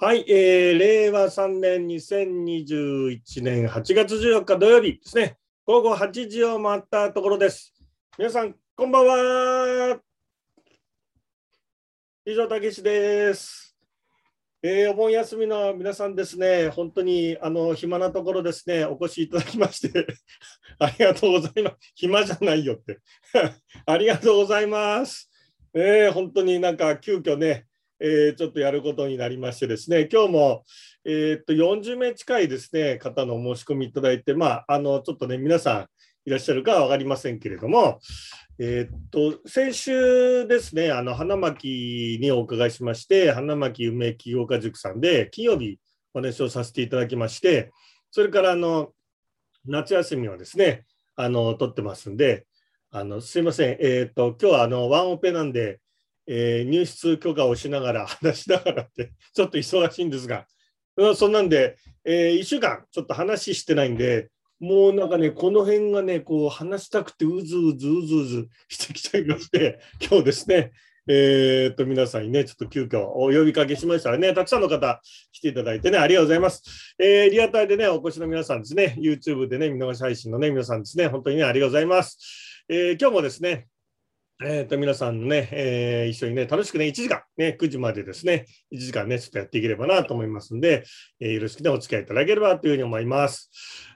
はい、えー、令和3年2021年8月14日土曜日ですね、午後8時を回ったところです。皆さん、こんばんは。以上、たけしです。えー、お盆休みの皆さんですね、本当にあの暇なところですね、お越しいただきまして ありがとうございます。暇じゃないよって ありがとうございます。えー、本当になんか急遽ね、えー、ちょっとやることになりましてですね、今日も、えー、っと40名近いですね、方のお申し込みいただいて、まあ、あのちょっとね、皆さんいらっしゃるかは分かりませんけれども、えー、っと先週ですね、あの花巻にお伺いしまして、花巻梅起業家塾さんで、金曜日お話をさせていただきまして、それからあの夏休みはですね、あの取ってますんで、あのすいません、えー、っと今日はあのワンオペなんで、えー、入室許可をしながら、話しながらって、ちょっと忙しいんですが、そんなんで、えー、1週間ちょっと話してないんで、もうなんかね、この辺がね、こう話したくてうずうずうずうずしてきちゃいまして、今日ですね、えー、っと、皆さんにね、ちょっと急遽お呼びかけしましたらね、たくさんの方来ていただいてね、ありがとうございます。えー、リアタイでね、お越しの皆さんですね、YouTube でね、見逃し配信のね、皆さんですね、本当にね、ありがとうございます。えー、今日もですね、えー、と皆さんね、えー、一緒にね、楽しくね、1時間、ね、9時までですね、1時間ね、ちょっとやっていければなと思いますんで、えー、よろしくね、お付き合いいただければというふうに思います。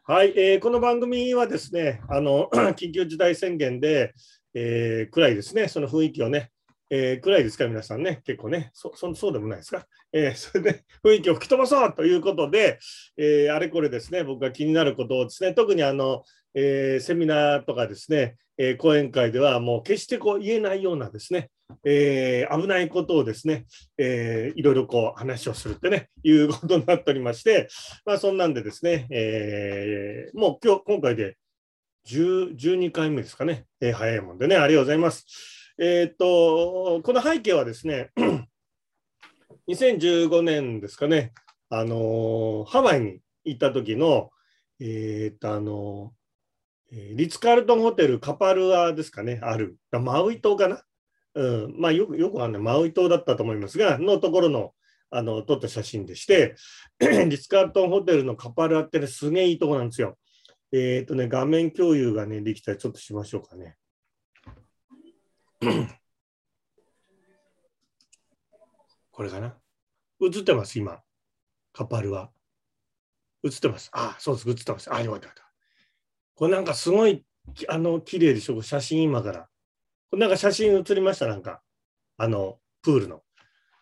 はい、えー、この番組はですね、あの 緊急事態宣言で、えー、暗いですね、その雰囲気をね、えー、暗いですか、皆さんね、結構ね、そそそうでもないですか。えー、それで雰囲気を吹き飛ばそうということで、えー、あれこれですね、僕が気になることをですね、特にあの、えー、セミナーとかですね、えー、講演会ではもう決してこう言えないようなですね、えー、危ないことをですね、えー、いろいろこう話をするってね、いうことになっておりまして、まあそんなんでですね、えー、もう今日、今回で10 12回目ですかね、えー、早いもんでね、ありがとうございます。えっと、この背景はですね、2015年ですかね、あのハワイに行った時の、えっと、あの、リッツ・カールトンホテルカパルアですかね、ある。マウイ島かな？うん、まあよく、よくあるね、マウイ島だったと思いますが、のところの、あの、撮った写真でして、リッツ・カールトンホテルのカパルアってね、すげえいいとこなんですよ。えっ、とね、画面共有がね、できたらちょっとしましょうかね。これかな？映ってます、今。カパルア。映ってます。あ、そうです、映ってます。あ、よかった。これなんかすごい、あの、綺麗でしょ、写真今から。これなんか写真写りました、なんか。あの、プールの。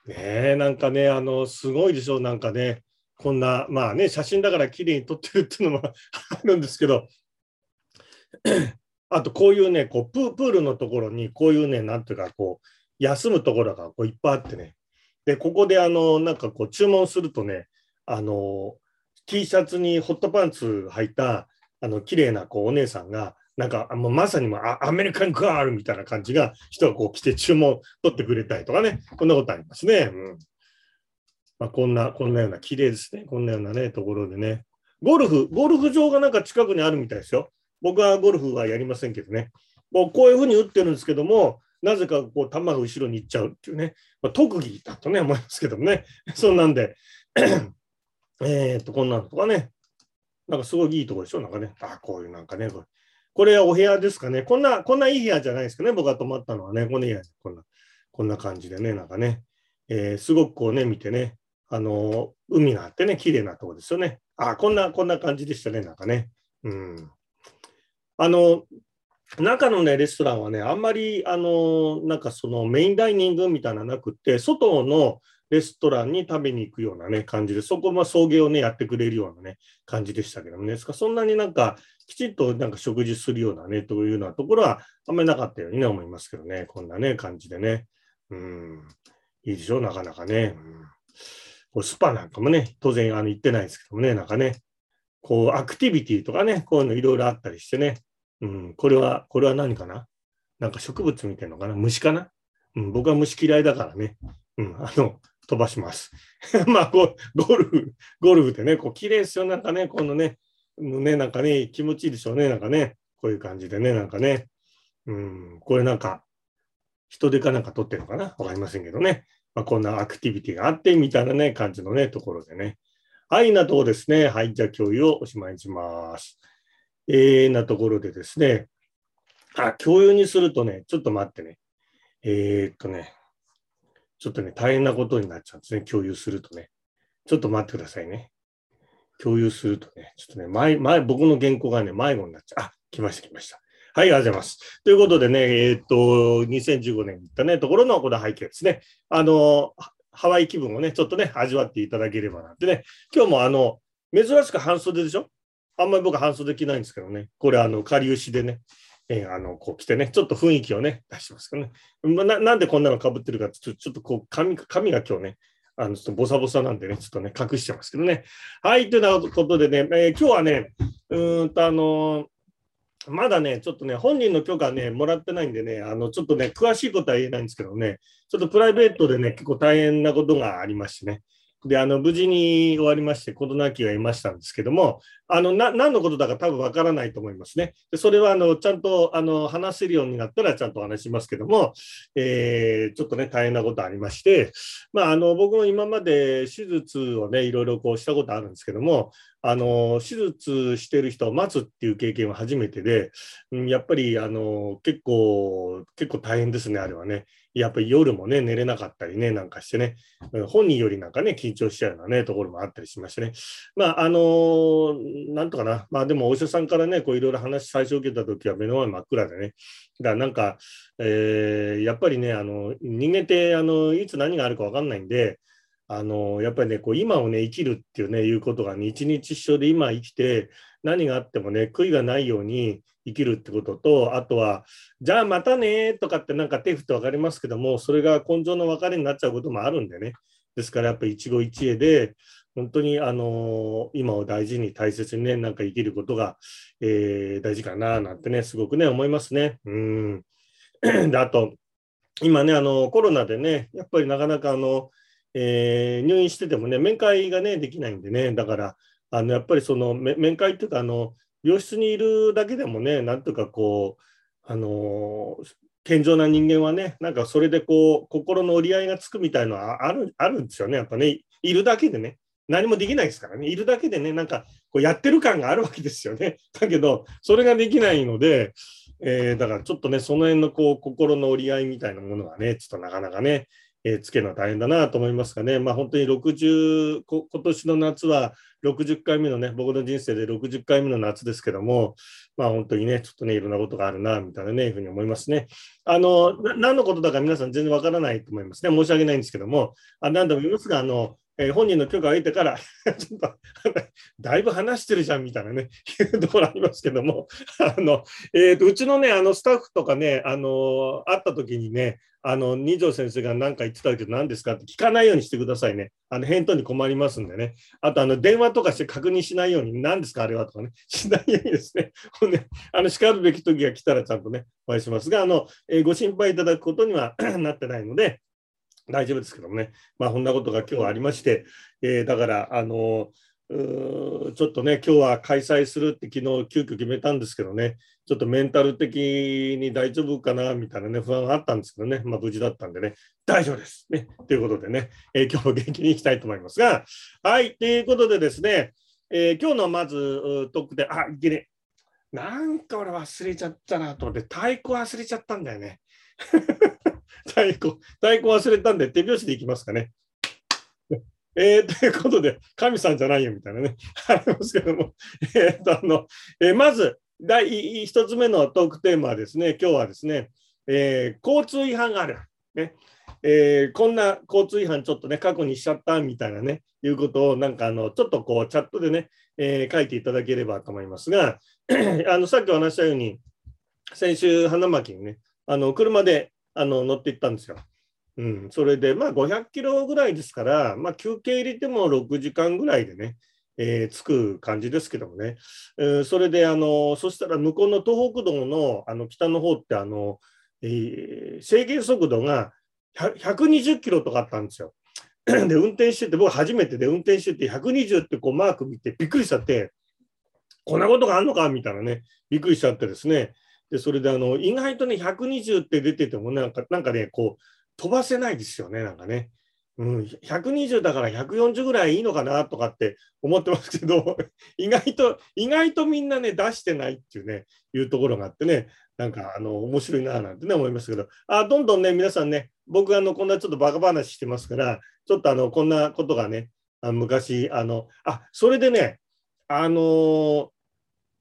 ねえ、なんかね、あの、すごいでしょ、なんかね。こんな、まあね、写真だから綺麗に撮ってるっていうのも あるんですけど、あとこういうね、こうププールのところに、こういうね、なんていうか、こう、休むところがこういっぱいあってね。で、ここであの、なんかこう、注文するとね、あの、T シャツにホットパンツ履いた、あの綺麗なこうお姉さんがなんかもうまさにもアメリカンガールみたいな感じが人がこう来て注文取ってくれたりとかねこんなことありますね。うんまあ、こんなこんなような綺麗ですねこんなようなねところでねゴルフゴルフ場がなんか近くにあるみたいですよ。僕はゴルフはやりませんけどね。もうこういうふうに打ってるんですけどもなぜかこう球が後ろに行っちゃうっていうね、まあ、特技だとね思いますけどもね そんなんで えっとこんなのとかねなんかすごいいいところでしょ？なんかね。あ、こういうなんかね、これ。これはお部屋ですかね。こんな、こんないい部屋じゃないですかね。僕が泊まったのはね。こんな部屋、こんな、こんな感じでね、なんかね。えー、すごくこうね、見てね、あのー、海があってね、綺麗なとこですよね。あ、こんな、こんな感じでしたね、なんかね。うん。あの、中のね、レストランはね、あんまり、あの、なんかそのメインダイニングみたいななくって、外のレストランに食べに行くようなね、感じで、そこも送迎をね、やってくれるようなね、感じでしたけどもね、そんなになんか、きちっとなんか食事するようなね、というようなところは、あんまりなかったようにね、思いますけどね、こんなね、感じでね。うん、いいでしょ、なかなかね。うん、こうスパなんかもね、当然あの行ってないですけどもね、なんかね、こう、アクティビティとかね、こういうのいろいろあったりしてね、うん、これは、これは何かな？なんか植物見てるのかな？虫かな？うん、僕は虫嫌いだからね。うん、あの、飛ばします。まあゴ、ゴルフ、ゴルフってね、こう、綺麗ですよ。なんかね、このね、ね、なんかね、気持ちいいでしょうね。なんかね、こういう感じでね、なんかね。うん、これなんか、人手かなんか取ってるのかな？わかりませんけどね。まあ、こんなアクティビティがあってみたいなね、感じのね、ところでね。はい、なとこですね。はい、じゃあ共有をおしまいにします。えー、なところでですね。あ、共有にするとね、ちょっと待ってね。えー、っとね、ちょっとね、大変なことになっちゃうんですね。共有するとね。ちょっと待ってくださいね。共有するとね、ちょっとね、前、前、僕の原稿がね、迷子になっちゃう。あ、来ました、来ました。はい、ありがとうございます。ということでね、えー、っと、2015年に行ったね、ところのこの背景ですね。あの、ハワイ気分をね、ちょっとね、味わっていただければなってね、今日もあの、珍しく半袖でしょ？あんまり僕半袖着ないんですけどね、これあの、かりゆしでね、えー、あの、こう着てね、ちょっと雰囲気をね、出しますけどね。ななんでこんなのかぶってるかちょちょっとこう髪、髪が今日ね、あの、ちょっとボサボサなんでね、ちょっとね、隠してますけどね。はい、ということでね、えー、今日はね、うんと、あのー、まだね、ちょっとね、本人の許可ね、もらってないんでね、あの、ちょっとね、詳しいことは言えないんですけどね、ちょっとプライベートでね、結構大変なことがありましてね、で、あの、無事に終わりまして、事なきがいましたんですけども、あの、な、何のことだか多分わからないと思いますね。でそれは、あの、ちゃんと、あの、話せるようになったらちゃんとお話しますけども、えー、ちょっとね、大変なことありまして、まあ、あの、僕も今まで手術をね、いろいろこうしたことあるんですけども、あの、手術してる人を待つっていう経験は初めてで、うんやっぱり、あの、結構、結構大変ですね、あれはね。やっぱり夜もね、寝れなかったりね、なんかしてね、本人よりなんかね、緊張しちゃうようなね、ところもあったりしましてね。まあ、あのー、なんとかな、まあでもお医者さんからね、こういろいろ話最初受けた時は目の前真っ暗でね、だからなんか、えー、やっぱりね、あの、人間って、あの、いつ何があるか分かんないんで、あの、やっぱりね、こう今をね、生きるっていうね、いうことがね、一日一生で今生きて、何があってもね、悔いがないように生きるってことと、あとは、じゃあまたねとかってなんか手振って分かりますけども、それが根性の別れになっちゃうこともあるんでね。ですからやっぱり一期一会で、本当にあの今を大事に大切にね、なんか生きることが、えー、大事かななんてね、すごくね、思いますね。うん。で、あと、今ね、あのコロナでね、やっぱりなかなかあの、えー、入院しててもね、面会がね、できないんでね、だから、あのやっぱりその面会っていうかあの病室にいるだけでもねなんとかこうあの健常な人間はねなんかそれでこう心の折り合いがつくみたいのはあるあるんですよね。やっぱねいるだけでね何もできないですからね。いるだけでねなんかこうやってる感があるわけですよね。だけどそれができないので、えー、だからちょっとねその辺のこう心の折り合いみたいなものがねちょっとなかなかねえー、つけるのは大変だなと思いますがね、まあ、本当に60こ、今年の夏は60回目のね、僕の人生で60回目の夏ですけども、まあ、本当にね、ちょっとね、いろんなことがあるな、みたいなね、いうふうに思いますね。あの、何のことだか皆さん全然わからないと思いますね。申し訳ないんですけども、あ何度も言いますが、あの、えー、本人の許可を得てから ちょっと だいぶ話してるじゃんみたいなね、い うところありますけども、あの、えーと、うちのね、あのスタッフとかね、あの、会った時にね、あの、二条先生が何か言ってたけど何ですかって聞かないようにしてくださいね。あの、返答に困りますんでね。あと、あの、電話とかして確認しないように、何ですかあれはとかね、しないようにですね。ほんで、あの、叱るべき時が来たらちゃんとね、お会いしますが、あの、えー、ご心配いただくことには なってないので、大丈夫ですけどもね、まあ、こんなことが今日ありまして、えー、だから、あのちょっとね、今日は開催するって昨日急遽決めたんですけどね、ちょっとメンタル的に大丈夫かなみたいなね、不安があったんですけどね、まあ無事だったんでね、大丈夫です。ね。ということでね、えー、今日も元気にいきたいと思いますが、はい、ということでですね、えー、今日のまずトークで、あ、いけねなんか俺忘れちゃったなと思って、太鼓忘れちゃったんだよね。太鼓、太鼓忘れたんで手拍子でいきますかね。えー、ということで、神さんじゃないよみたいなね、ありますけども、えーとあのえー、まず、第一つ目のトークテーマはですね、今日はですね、えー、交通違反がある。ねえー、こんな交通違反ちょっとね、過去にしちゃったみたいなね、いうことをなんかあの、ちょっとこう、チャットでね、えー、書いていただければと思いますが、あのさっきお話したように、先週、花巻にね、あの車であの乗って行ったんですよ。うん、それで、まあ、500キロぐらいですから、まあ、休憩入れても6時間ぐらいでね、えー、着く感じですけどもね、えー、それであの、そしたら向こうの東北道のあの北の方ってあの、えー、制限速度が120キロとかあったんですよ。で、運転してて、僕初めてで運転してて、120ってこうマーク見てびっくりしちゃって、こんなことがあるのかみたいなね、びっくりしちゃってですね、でそれであの意外とね、120って出ててもなんか、なんかね、こう、飛ばせないですよね、なんかね。うん、120だから140ぐらいいいのかなとかって思ってますけど、意外と、意外とみんなね、出してないっていうね、いうところがあってね、なんか、あの、面白いななんてね、思いましたけど、あ、どんどんね、皆さんね、僕、あの、こんなちょっとバカ話してますから、ちょっとあの、こんなことがね、あ昔、あの、あ、それでね、あのー、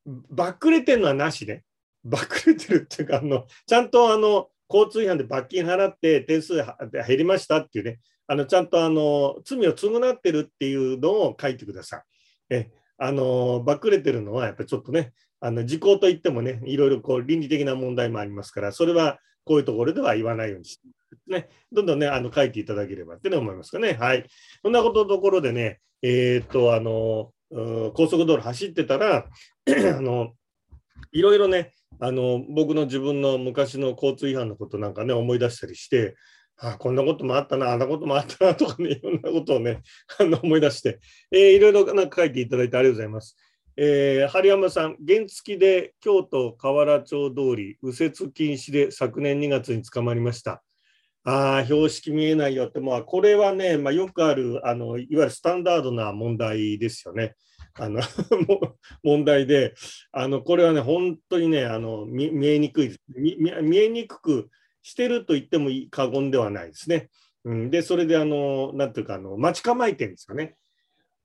バックれてるのはなしね。バックれてるっていうか、あの、ちゃんとあの、交通違反で罰金払って点数減りましたっていうね、あのちゃんとあの罪を償ってるっていうのを書いてください。えあのバックれてるのはやっぱりちょっとね、あの時効といってもね、いろいろこう倫理的な問題もありますから、それはこういうところでは言わないようにして、ね、どんどんね、あの書いていただければってね思いますかね。はい。そんなことところでね、えー、っと、あの、高速道路走ってたら、あの、いろいろね、あの僕の自分の昔の交通違反のことなんかね思い出したりしてあこんなこともあったなあんなこともあったなとかね いろんなことをねあの思い出して、えー、いろいろなんか書いていただいてありがとうございます。えー、春山さん、原付で京都河原町通り右折禁止で昨年2月に捕まりました。ああ、標識見えないよって、まあ、これはね、まあ、よくあるあのいわゆるスタンダードな問題ですよね。あの 問題で、あのこれはね、本当にね、あの見えにくい見、見えにくくしてると言っても過言ではないですね。うん、で、それで、あの、なんていうか、あの待ち構えてるんですかね。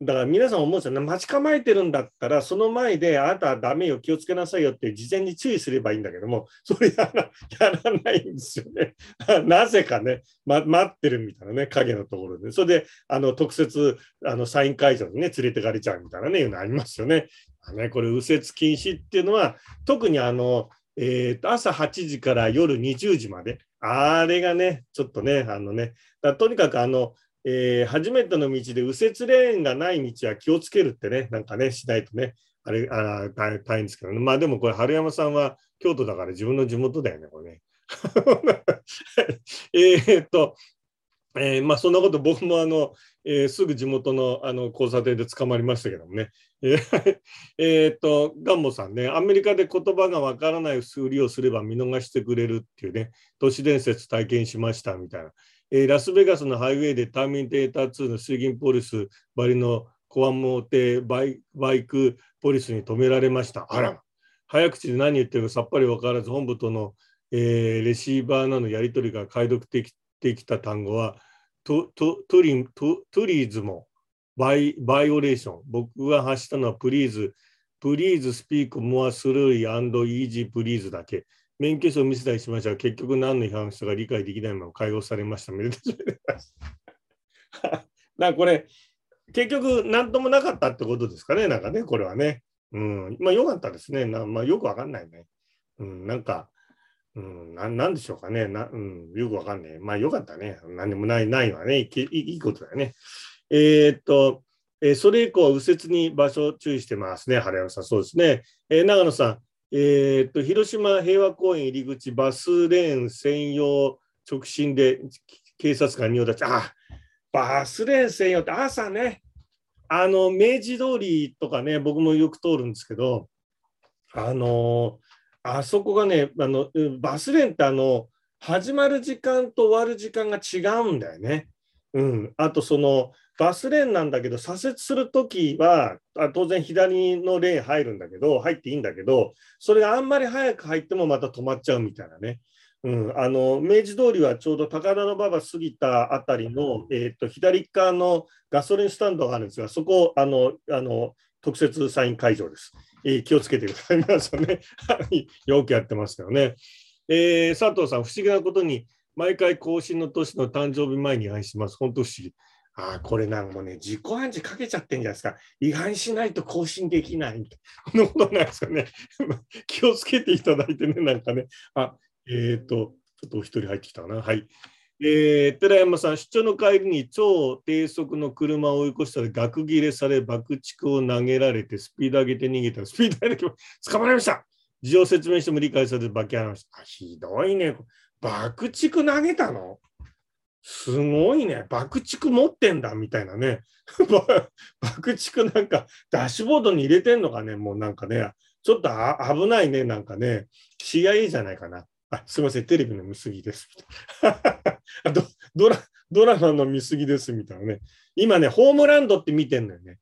だから皆さん思うんですよね、待ち構えてるんだったら、その前で、あなたはダメよ、気をつけなさいよって事前に注意すればいいんだけども、それやらやらないんですよね。なぜかね、ま、待ってるみたいなね、影のところで。それで、あの特設あのサイン会場にね、連れてかれちゃうみたいなね、いうのありますよね。あねこれ、右折禁止っていうのは、特にあの、えー、と朝8時から夜20時まで、あれがね、ちょっとね、あのね、とにかくあの、えー、初めての道で右折レーンがない道は気をつけるってね、なんかね、しないとね、あれ、あ大変ですけどね。まあでもこれ、春山さんは京都だから自分の地元だよね、これね。えっと、えー、まあそんなこと僕もあの、えー、すぐ地元のあの交差点で捕まりましたけどもね。えっと、ガンモさんね、アメリカで言葉がわからないふりをすれば見逃してくれるっていうね、都市伝説体験しましたみたいな。えー、ラスベガスのハイウェイでターミネーター2の水銀ポリスバリのコアモテバイバイクポリスに止められました。あら、早口で何言ってるかさっぱり分からず、本部との、えー、レシーバーなどのやり取りが解読できてきた単語は、トトトリトトリーズもバイバイオレーション。僕が発したのはプリーズ、プリーズスピークモアスルーイアンドイージープリーズだけ。免許証を見せたりしましたが、結局何の違反したか理解できないまま解放されました。めでたしめでたし。だこれ、結局何ともなかったってことですかね、なんかね、これはね。うん、まあよかったですね。なまあ、よくわかんないね。うん、なんか、うん、ななんでしょうかねな、うん。よくわかんない。まあよかったね。何でもない、ないのはねいい、いことだよね。えー、っと、えー、それ以降、右折に場所注意してますね、原山さん。そうですね。えー、長野さん、えー、と、広島平和公園入り口バスレーン専用直進で警察官に用立ち、あ、バスレーン専用って朝ね、あの、明治通りとかね、僕もよく通るんですけど、あの、あそこがね、あのバスレーンってあの、始まる時間と終わる時間が違うんだよね。うん、あとそのバスレーンなんだけど左折するときは当然左のレーン入るんだけど入っていいんだけどそれがあんまり早く入ってもまた止まっちゃうみたいなね。うん、あの明治通りはちょうど高田馬場過ぎたあたりの、えーと、左側のガソリンスタンドがあるんですがそこあのあの特設サイン会場です。えー、気をつけてください。皆さんね、よくやってますよね。えー、佐藤さん、不思議なことに、毎回更新の年の誕生日前に愛します。本当不思議。あ、これなんもね、自己暗示かけちゃってんじゃないですか。違反しないと更新できない。そんなことないですかね。気をつけていただいてね、なんかね。あ、えっ、ー、と、ちょっとお一人入ってきたかな。はい。えー、寺山さん、出張の帰りに超低速の車を追い越したら額切れされ、爆竹を投げられて、スピード上げて逃げたら、スピード上げて捕まりました。事情説明しても理解されて、バキャンした。ひどいね。爆竹投げたの？すごいね。爆竹持ってんだみたいなね。爆竹なんかダッシュボードに入れてんのかね。もうなんかね、ちょっと危ないね。なんかね、CIA じゃないかな。あすみません、テレビの見過ぎです。ドドラドラマの見過ぎですみたいなね。今ね、ホームランドって見てんのよね。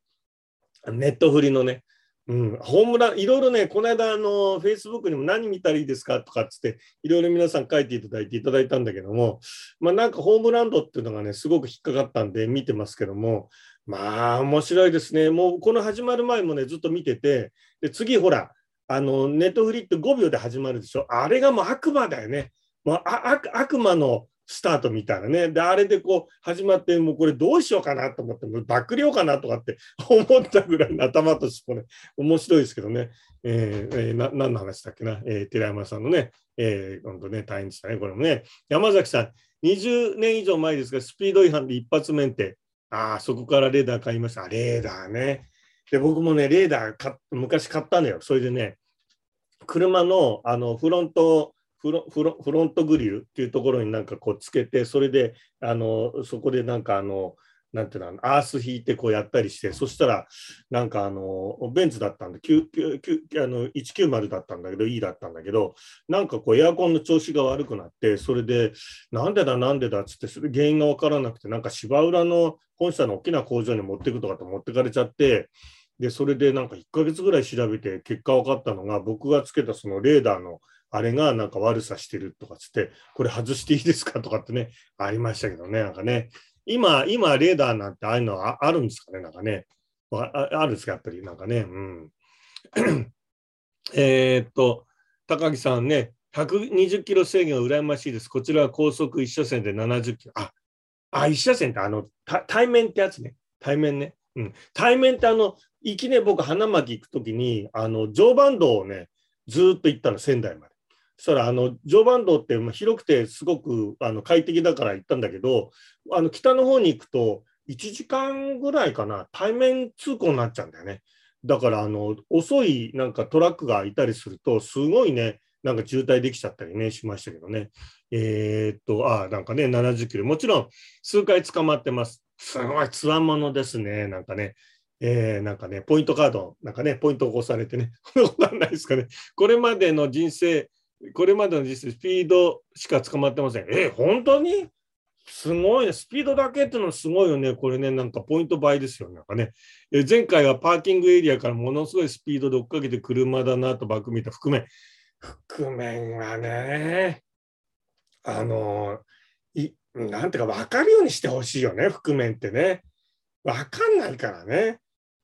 ネットフリのね。うん、ホームラン、いろいろね、この間、あの、フェイスブックにも何見たらいいですか？とかっつって、いろいろ皆さん書いていただいていただいたんだけども、まあなんかホームランドっていうのがね、すごく引っかかったんで見てますけども、まあ面白いですね。もうこの始まる前もね、ずっと見てて、で、次ほら、あの、ネットフリって5秒で始まるでしょ？あれがもう悪魔だよね。もう悪魔のスタートみたいなね。で、あれでこう始まって、もうこれどうしようかなと思って、もう爆量かなとかって 思ったぐらいの頭としてもね、面白いですけどね。えー、えー、な何の話だっけな？えー、寺山さんのね、えー、今度ね、大変でしたね、これもね。山崎さん、20年以上前ですが、スピード違反で一発免停。ああ、そこからレーダー買いました。レーダーね。で、僕もね、レーダーか昔買ったのよ。それでね、車のあのフロントフロフロフロントグリルっていうところになんかこうつけて、それであのそこでなんかあの、なんていうの、アース引いてこうやったりして、そしたら、なんかあの、ベンツだったんで、あの190だったんだけど、E だったんだけど、なんかこうエアコンの調子が悪くなって、それで、なんでだなんでだっつって、それ原因がわからなくて、なんか芝浦の本社の大きな工場に持っていくとかと持ってかれちゃって、で、それでなんか1ヶ月ぐらい調べて結果分かったのが、僕がつけたそのレーダーのあれがなんか悪さしてるとかつって、これ外していいですかとかってね、ありましたけどね、なんかね。今、今、レーダーなんてああいうのはあるんですかね、なんかね。ああるんですか、やっぱり、なんかね。うん。えっと、高木さんね、120キロ制限は羨ましいです。こちらは高速1車線で70キロ。あ、あ1車線ってあの、対面ってやつね。対面ね。うん。対面ってあの、いきね、僕、花巻行くときに、あの、常磐道をね、ずっと行ったの、仙台まで。そしたらあの常磐道って広くてすごくあの快適だから行ったんだけどあの北の方に行くと1時間ぐらいかな対面通行になっちゃうんだよね。だからあの遅いなんかトラックがいたりするとすごいねなんか渋滞できちゃったりねしましたけどね。えー、っとあなんかね70キロもちろん数回捕まってます。すごいつわものですねなんかね。えー、なんかね、ポイントカード、なんかね、ポイントを押されてね、そんなことないですかね。これまでの人生、これまでの実スピードしか捕まってません。え、本当に？すごいね。スピードだけっていうのはすごいよね。これね、なんかポイント倍ですよね。なんかね。え前回はパーキングエリアからものすごいスピードで追っかけて車だなとバック見た覆面。覆面はね、あの、いなんていうか分かるようにしてほしいよね。覆面ってね。分かんないからね。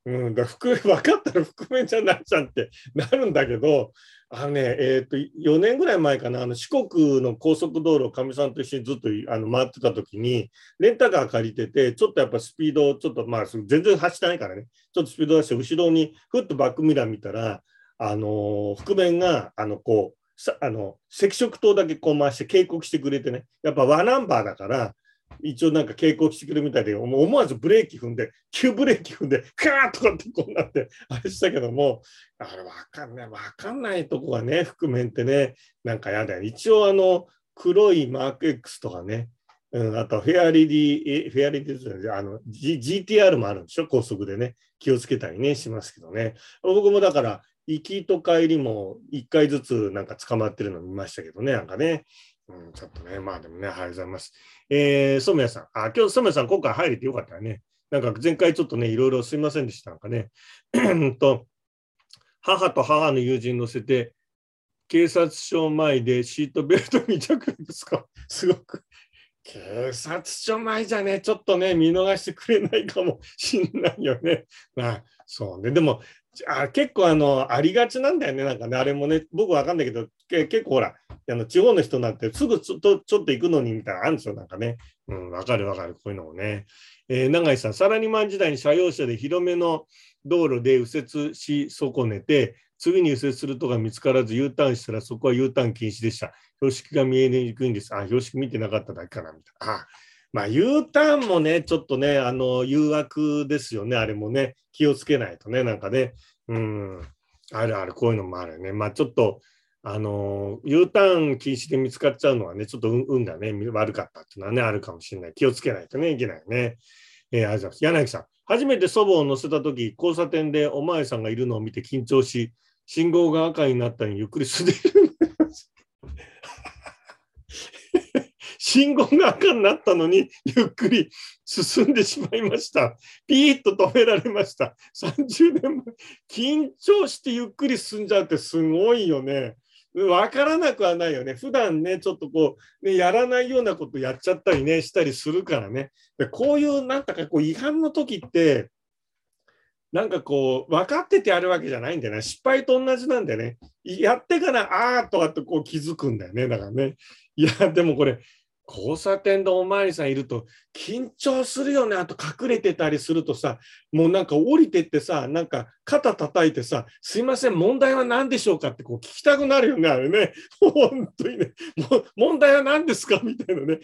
うん、だ覆分かったら覆面じゃないじゃんってなるんだけど、あのね、えっ、ー、と、4年ぐらい前かな、あの四国の高速道路をかみさんと一緒にずっとあの回ってた時に、レンタカー借りてて、ちょっとやっぱスピード、ちょっとまあ、全然走ってないからね、ちょっとスピード出して、後ろにふっとバックミラー見たら、あの覆面が、あの、こう、あの赤色灯だけこう回して警告してくれてね、やっぱワナンバーだから、一応なんか警告してくるみたいで、思わずブレーキ踏んで、急ブレーキ踏んで、カーッとかってこうなって、あれしたけども、あれわかんない、わかんないとこがね、覆面ってね、なんかやだよ。一応あの、黒いマーク X とかね、うん、あとフェアレディ、フェアレディあの、G、GTR もあるんでしょ、高速でね、気をつけたりね、しますけどね。僕もだから、行きと帰りも1回ずつなんか捕まってるの見ましたけどね、なんかね。うん、ちょっとね、まあでもね、ありがとうございます。えー、染谷さん、あ、今日染谷さん、今回入れてよかったね。なんか前回ちょっとね、いろいろすいませんでした。なんかね、と母と母の友人乗せて、警察署前でシートベルト未着ですか？すごく。警察署前じゃね、ちょっとね、見逃してくれないかもしんないよね。まあ、そうね。でも、あ結構あのありがちなんだよね、なんかね、あれもね、僕わかんないけど、結構ほら、あの地方の人なんてすぐちょっとちょっと行くのにみたいなあるんですよ、なんかね。うん、わかるわかる、こういうのもね。えー、永井さん、サラリーマン時代に車用車で広めの道路で右折し損ねて、次に右折するとが見つからず U ターンしたらそこは U ターン禁止でした。標識が見えにくいんです。あ、標識見てなかっただけかな、みたいな。あまあ、U ターンもね、ちょっとね、あの、誘惑ですよね、あれもね、気をつけないとね、なんかね、うん、あるある、こういうのもあるよね。まあ、ちょっと、あの、U ターン禁止で見つかっちゃうのはね、ちょっと運がね、悪かったっていうのはね、あるかもしれない。気をつけないとね、いけないね。えー、ありがとうございます。柳さん、初めて祖母を乗せたとき、交差点でお前さんがいるのを見て緊張し、信号が赤になったにゆっくり滑る。信号が赤になったのに、ゆっくり進んでしまいました。ピーッと止められました。30年前。緊張してゆっくり進んじゃうってすごいよね。わからなくはないよね。普段ね、ちょっとこう、ね、やらないようなことやっちゃったりね、したりするからね。でこういう、なんだかこう、違反の時って、なんかこう、分かっててやるわけじゃないんだよね。失敗と同じなんだよね。やってから、あーとかってこう気づくんだよね。だからね。いや、でもこれ、交差点でおまわりさんいると緊張するよね。あと隠れてたりするとさ、もうなんか降りてってさ、なんか肩叩いてさ、すいません、問題は何でしょうか？ってこう聞きたくなるよね、あれね。本当にね。問題は何ですか？みたいなね。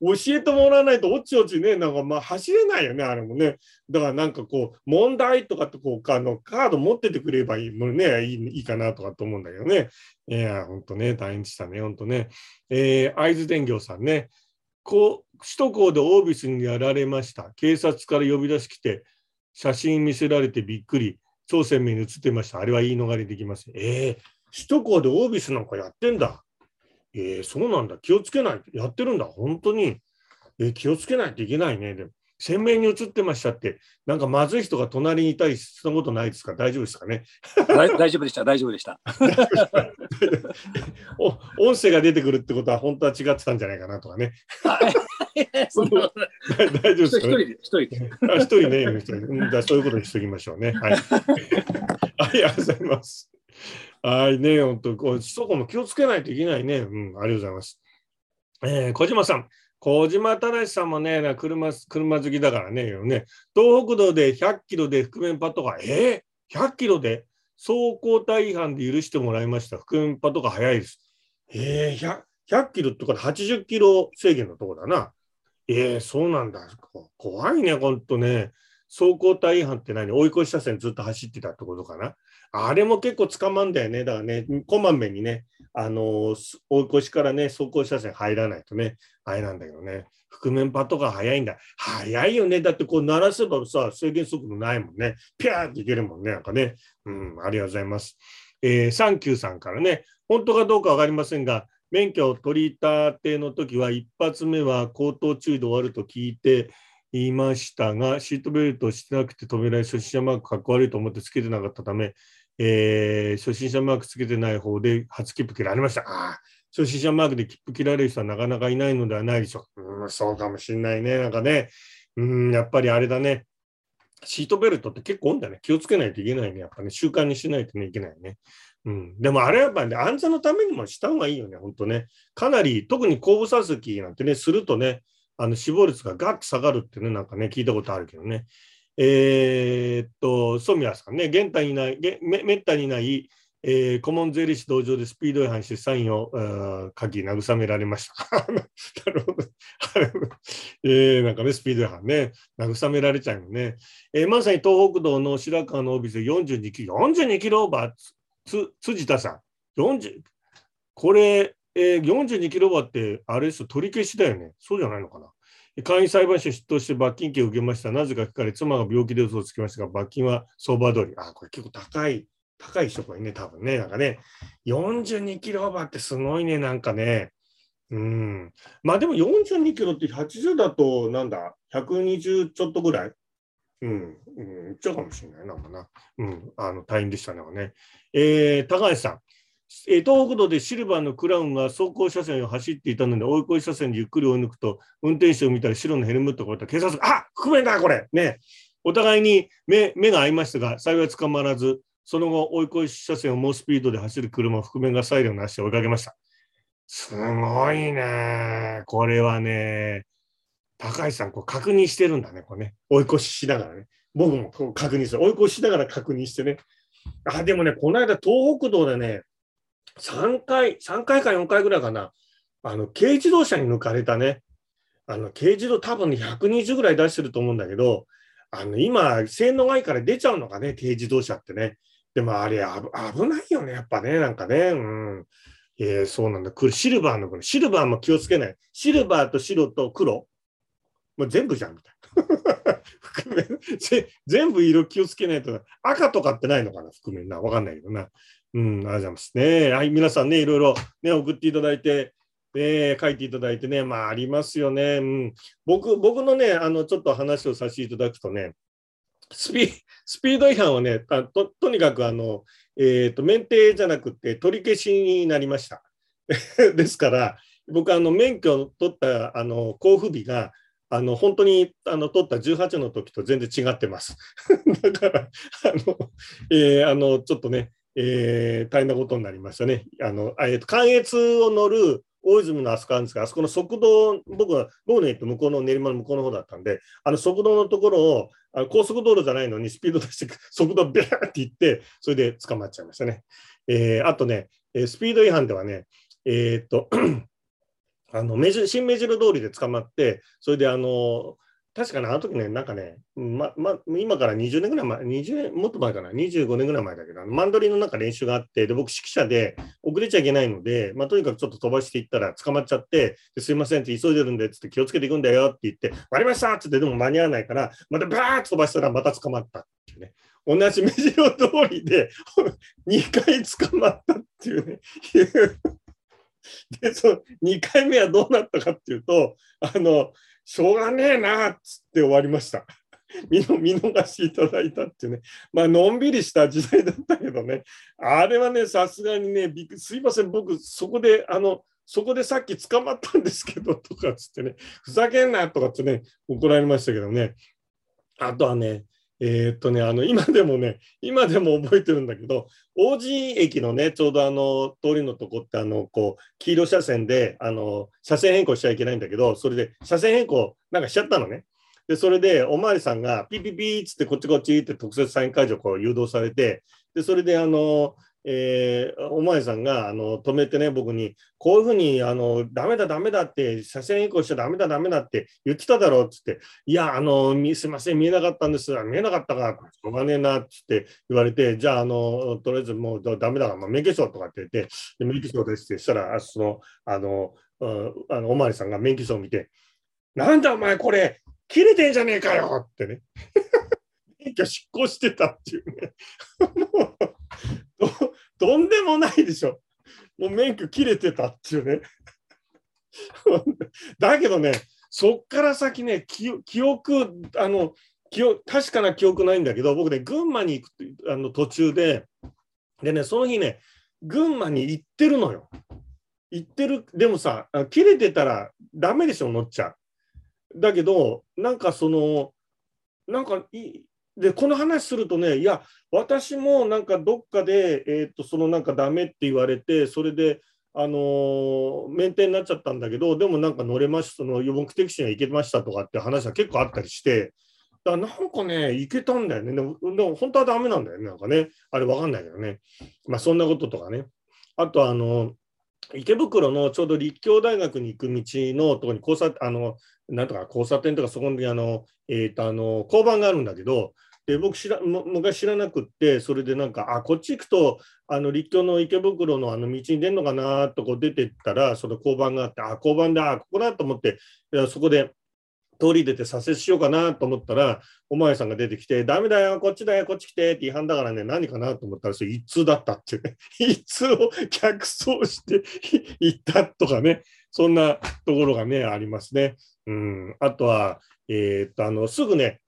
教えてもらわないとおちおちね、なんかまあ走れないよね、あれもね。だからなんかこう、問題とかってこう、あのカード持っててくればいいもんね、いいいいかなとかと思うんだけどね。いや、本当ね、大変でしたね、本当ね。えー、会津電業さんね。こう首都高でオービスにやられました。警察から呼び出し来て、写真見せられてびっくり。超鮮明に写ってました。あれは言い逃れできます。えー、首都高でオービスなんかやってんだ。えー、そうなんだ。気をつけない。やってるんだ。本当に。えー、気をつけないといけないね。でも鮮明に映ってましたって、なんかまずい人が隣にいたりしたことないですか？大丈夫ですかね？大大丈夫でした、大丈夫でした。お音声が出てくるってことは本当は違ってたんじゃないかなとかね。大丈夫ですかね？一人で、一人で。あ一人ね、一人うんじゃあそういうことにしておきましょうね。はい。ありがとうございます。はいね、本当、こうそこも気をつけないといけないね。うん、ありがとうございます。えー、小島さん。小島忠さんもね、車車好きだからねね、東北道で100キロで覆面パトカー、え？ー、100キロで？走行帯違反で許してもらいました。覆面パトカー早いです。え？ー、100, 100キロとかで80キロ制限のとこだな。え？ー、そうなんだ。怖いね、ほんとね。走行帯違反って何？追い越し車線ずっと走ってたってことかな？あれも結構捕まんだよね。だからね、こまめにね、あのー、追い越しからね、走行車線入らないとね、あれなんだけどね。覆面パトカー早いんだ。早いよね。だってこう鳴らせばさ、制限速度ないもんね。ピャーっていけるもんね。なんかね。うん、ありがとうございます。えー、サンキューさんからね、本当かどうかわかりませんが、免許を取り立ての時は、一発目は口頭注意で終わると聞いていましたが、シートベルトをしてなくて止められ、初心者マークかっこ悪いと思ってつけてなかったため、えー、初心者マークつけてない方で初切符切られました。ああ、初心者マークで切符切られる人はなかなかいないのではないでしょう。うん、そうかもしれないね。なんかね、うん、やっぱりあれだね。シートベルトって結構多いんだね。気をつけないといけないね。やっぱね、習慣にしないと、ね、いけないね。うん、でもあれやっぱ、ね、安全のためにもした方がいいよね、本当ね。かなり、特に後部座席なんてね、するとね、あの死亡率がガッと下がるってね、なんかね、聞いたことあるけどね。えー、っと、ソミヤさんね、現代にない、めったにない、えー、顧問税理士同乗でスピード違反してサインを書き慰められました。なるほど。えー、なんかね、スピード違反ね、慰められちゃうよね。えー、まさに東北道の白川のオフィス42キロ、42キロオーバー、つ辻田さん、40、これ、えー、42キロオーバーって、あれですよ、取り消しだよね。そうじゃないのかな。簡易裁判所出頭して罰金刑を受けました。なぜか聞かれ、妻が病気で嘘をつきましたが、罰金は相場通り。あ、これ結構高い、高い人これね、多分ね、なんかね、42キロオーバーってすごいね、なんかね。うん。まあでも42キロって80だと、なんだ、120ちょっとぐらい？うん、うん、いっちゃうかもしれないな、もな。うん、あの、大変でしたね、ね。えー、高橋さん。えー、東北道でシルバーのクラウンが走行車線を走っていたので、追い越し車線でゆっくり追い抜くと、運転手を見たら白のヘルメットが置いた警察が、あ覆面だ、これね。お互いに目目が合いましたが、幸い捕まらず、その後、追い越し車線を猛スピードで走る車を覆面がサイレンをなして追いかけました。すごいね。これはね、高橋さん、こう確認してるんだね、これね。追い越ししながらね。僕もこう確認する。追い越ししながら確認してね。あ、でもね、この間、東北道でね、3回、3回か4回ぐらいかな、あの、軽自動車に抜かれたね。あの、軽自動、多分120ぐらい出してると思うんだけど、あの、今、性能がいいから出ちゃうのかね、軽自動車ってね。でもあれ危ないよね、やっぱね、なんかね。うん。えー、そうなんだ。これシルバーの、シルバーも気をつけない。シルバーと白と黒。もう全部じゃん、みたいな。覆面全部色気をつけないと。赤とかってないのかな、覆面な。わかんないけどな。うん、ありがとうございますね。はい、皆さんね、いろいろね、送っていただいて、えー書いていただいてね、まあ、ありますよね。うん、僕僕のね、あのちょっと話をさせていただくとね、スピスピード違反はね、ととにかくあの、えー、と免停じゃなくて取り消しになりました。ですから、僕、あの免許を取ったあの交付日が、あの本当にあの取った18の時と全然違ってます。だから、あのえーあのちょっとね、えー大変なことになりましたね。あのあえーと関越を乗る大泉のあそこあるんですが、あそこの側道、僕は、僕の家って向こうの練馬の向こうの方だったんで、あの側道のところを、あの高速道路じゃないのにスピード出して、速度ビャーって行って、それで捕まっちゃいましたね。えーあとね、えースピード違反ではね、えーっと、あの目白新目白通りで捕まって、それであの、確かね、あの時ね、なんかね、まま、今から20年ぐらい前、20年、もっと前かな、25年ぐらい前だけど、マンドリンのなんか練習があって、で僕、指揮者で遅れちゃいけないので、まあ、とにかくちょっと飛ばしていったら捕まっちゃって、ですいませんって急いでるんでつって気をつけていくんだよって言って、わかりましたっつって、でも間に合わないから、またバーッと飛ばしたらまた捕まったっていうね。同じ目白通りで 2回捕まったっていうね。で、その2回目はどうなったかっていうと、あの、しょうがねえなっつって終わりました。見逃しいただいたっていうね、まあのんびりした時代だったけどね、あれはね、さすがにね、すいません、僕、そこで、あの、そこでさっき捕まったんですけどとかっつってね、ふざけんなとかってね、怒られましたけどね、あとはね、えーっとね、あの今でもね、今でも覚えてるんだけど、王子駅のね、ちょうどあの通りのとこって、あのこう黄色車線であの車線変更しちゃいけないんだけど、それで車線変更なんかしちゃったのね。で、それでおまわりさんがピピピーっつってこっちこっちって特設サイン会場こう誘導されて、で、それであの、えーおまわりさんがあの止めてね、僕に、こういうふうにあのダメだ、ダメだって、車線変更しちゃダメだ、ダメだって言ってただろうっつって、いや、あの、すいません、見えなかったんです。見えなかったか、しょうがねえな、っつって言われて、じゃあ、あの、とりあえずもうだダメだから、まあ、免許証とかって言って、で免許証ですってしたら、あその、あの、あのおまわりさんが免許証を見て、なんだお前これ、切れてんじゃねえかよってね。免許執行してたっていうね。もうど、とんでもないでしょ。もう免許切れてたっていうね。だけどね、そっから先ね、記憶、あの、記憶確かな記憶ないんだけど、僕ね、群馬に行くあの途中で、でね、その日ね、群馬に行ってるのよ。行ってる、でもさ、切れてたらダメでしょ、乗っちゃう。だけど、なんかその、なんかいで、この話するとね、いや、私もなんかどっかで、えーっと、そのなんかダメって言われて、それで、あのー免停になっちゃったんだけど、でもなんか乗れました、その目的地には行けましたとかって話は結構あったりして、だからなんかね、行けたんだよね。でも、でも本当はダメなんだよね、なんかね。あれわかんないけどね。まあそんなこととかね。あとあの、池袋のちょうど立教大学に行く道のところに交差あのなんとか交差点とかそこにあの、えー、とあの交番があるんだけどで僕知らも昔知らなくってそれでなんかあこっち行くとあの立教の池袋のあの道に出るのかなとこう出てったらその交番があってあ交番だここだと思っていやそこで通り出て左折しようかなと思ったらお前さんが出てきて、ダメだよ、こっちだよ、こっち来てって違反だからね、何かなと思ったら、それ一通だったってね、一通を逆走して 行ったとかね、そんなところがね、ありますね。うん、あとは、えーっと、あの、すぐね、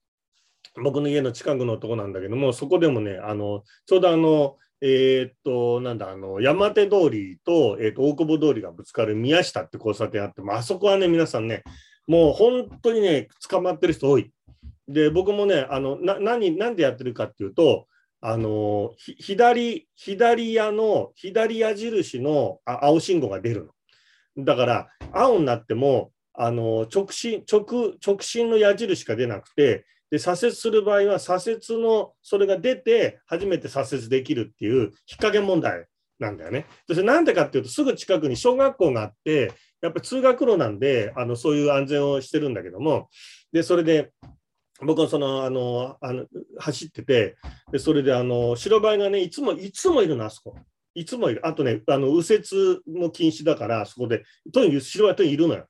僕の家の近くのとこなんだけども、そこでもね、あの、ちょうどあの、えーっと、なんだ、あの、山手通りと、えーっと、大久保通りがぶつかる宮下って交差点あって、まあそこはね、皆さんね、もう本当にね、捕まってる人多い。で、僕もね、あのな何、なんでやってるかっていうと、あのひ左、左矢の、左矢印のあ青信号が出るの。だから、青になっても、あの直進、直、直進の矢印が出なくて、で、左折する場合は、左折の、それが出て、初めて左折できるっていう引っ掛け問題なんだよね。でそれなんでかっていうと、すぐ近くに小学校があって、やっぱり通学路なんで、あのそういう安全をしてるんだけども、で、それで、僕はその、あの、あの走ってて、で、それで、あの、白バイがね、いつも、いつもいるの、あそこ。いつもいる。あとね、あの、右折も禁止だから、そこで、とにかく白バイとにいるのよ。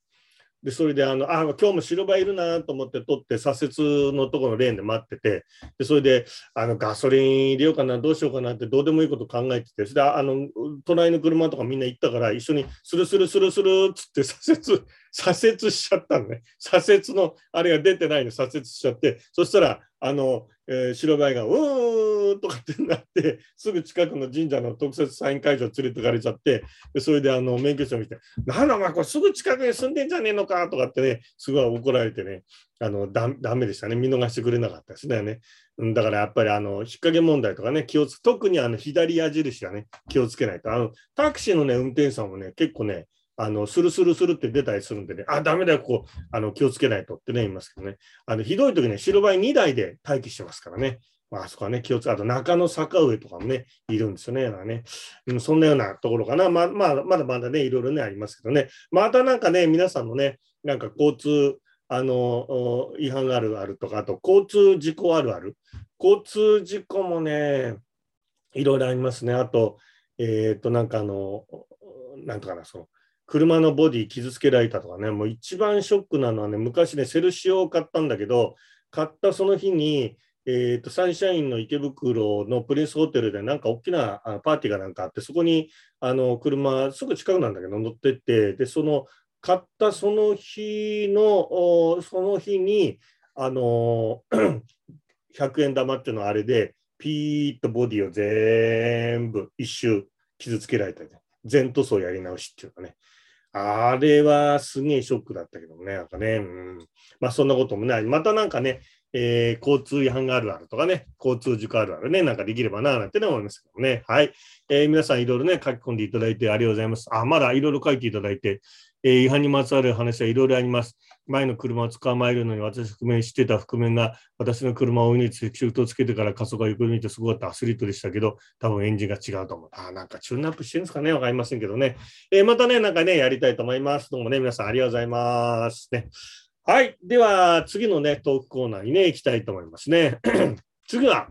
で、それで、あの、あ、今日も白バイいるなと思って通って、左折のところのレーンで待ってて、で、それで、あの、ガソリン入れようかな、どうしようかなって、どうでもいいこと考えてて、それで、あの、隣の車とかみんな行ったから、一緒にスルスルスルスルっつって左折、左折しちゃったのね。左折の、あれが出てないの、左折しちゃって、そしたら、あの、えー、白バイが、うーんとかってなって、すぐ近くの神社の特設サイン会場連れてかれちゃって、それであの免許証見て、なんだお前、これすぐ近くに住んでんじゃねえのかとかってね、すごい怒られてね、あのだだめでしたね、見逃してくれなかったですね。だからやっぱりあの引っ掛け問題とかね、気をつ特にあの左矢印はね、気をつけないと。あのタクシーのね、運転手さんもね、結構ね、あのスルスルスルって出たりするんでね、あ、だめだよ、ここあの気をつけないとってね、言いますけどね、あのひどい時ね、白バイ2台で待機してますからね、まあそこはね、気をつけ、あと中野坂上とかもね、いるんですよね。ねうん、そんなようなところかな。まあ、まあ、まだまだね、いろいろね、ありますけどね。またなんかね、皆さんのね、なんか交通、あの、違反あるあるとか、あと交通事故あるある。交通事故もね、いろいろありますね。あと、えっ、ー、と、なんかあの、なんとかな、その、車のボディ傷つけられたとかね、もう一番ショックなのはね、昔ね、セルシオを買ったんだけど、買ったその日に、えーと、サンシャインの池袋のプリンスホテルでなんか大きなパーティーがなんかあって、そこにあの車、すぐ近くなんだけど乗ってって、で、その買ったその日の、その日に、あの 100円玉っていうのはあれで、ピーッとボディを全部一周傷つけられたり、全塗装やり直しっていうかね、あれはすげえショックだったけどね、なんかね、うん、まあそんなこともない。またなんかね、えー、交通違反があるあるとかね、交通事故あるあるね、なんかできればな、なんて思いますけどね。はい。えー、皆さんいろいろね、書き込んでいただいてありがとうございます。あ、まだいろいろ書いていただいて、えー、違反にまつわる話はいろいろあります。前の車を捕まえるのに私、覆面してた覆面が私の車を追い抜いてシフトをつけてから加速が横に見てすごかったアスリートでしたけど、多分エンジンが違うと思う。あ、なんかチューンアップしてるんですかねわかりませんけどね。えー、またね、なんかね、やりたいと思います。どうもね、皆さんありがとうございます。ね。はい。では、次のね、トークコーナーにね、行きたいと思いますね。次は、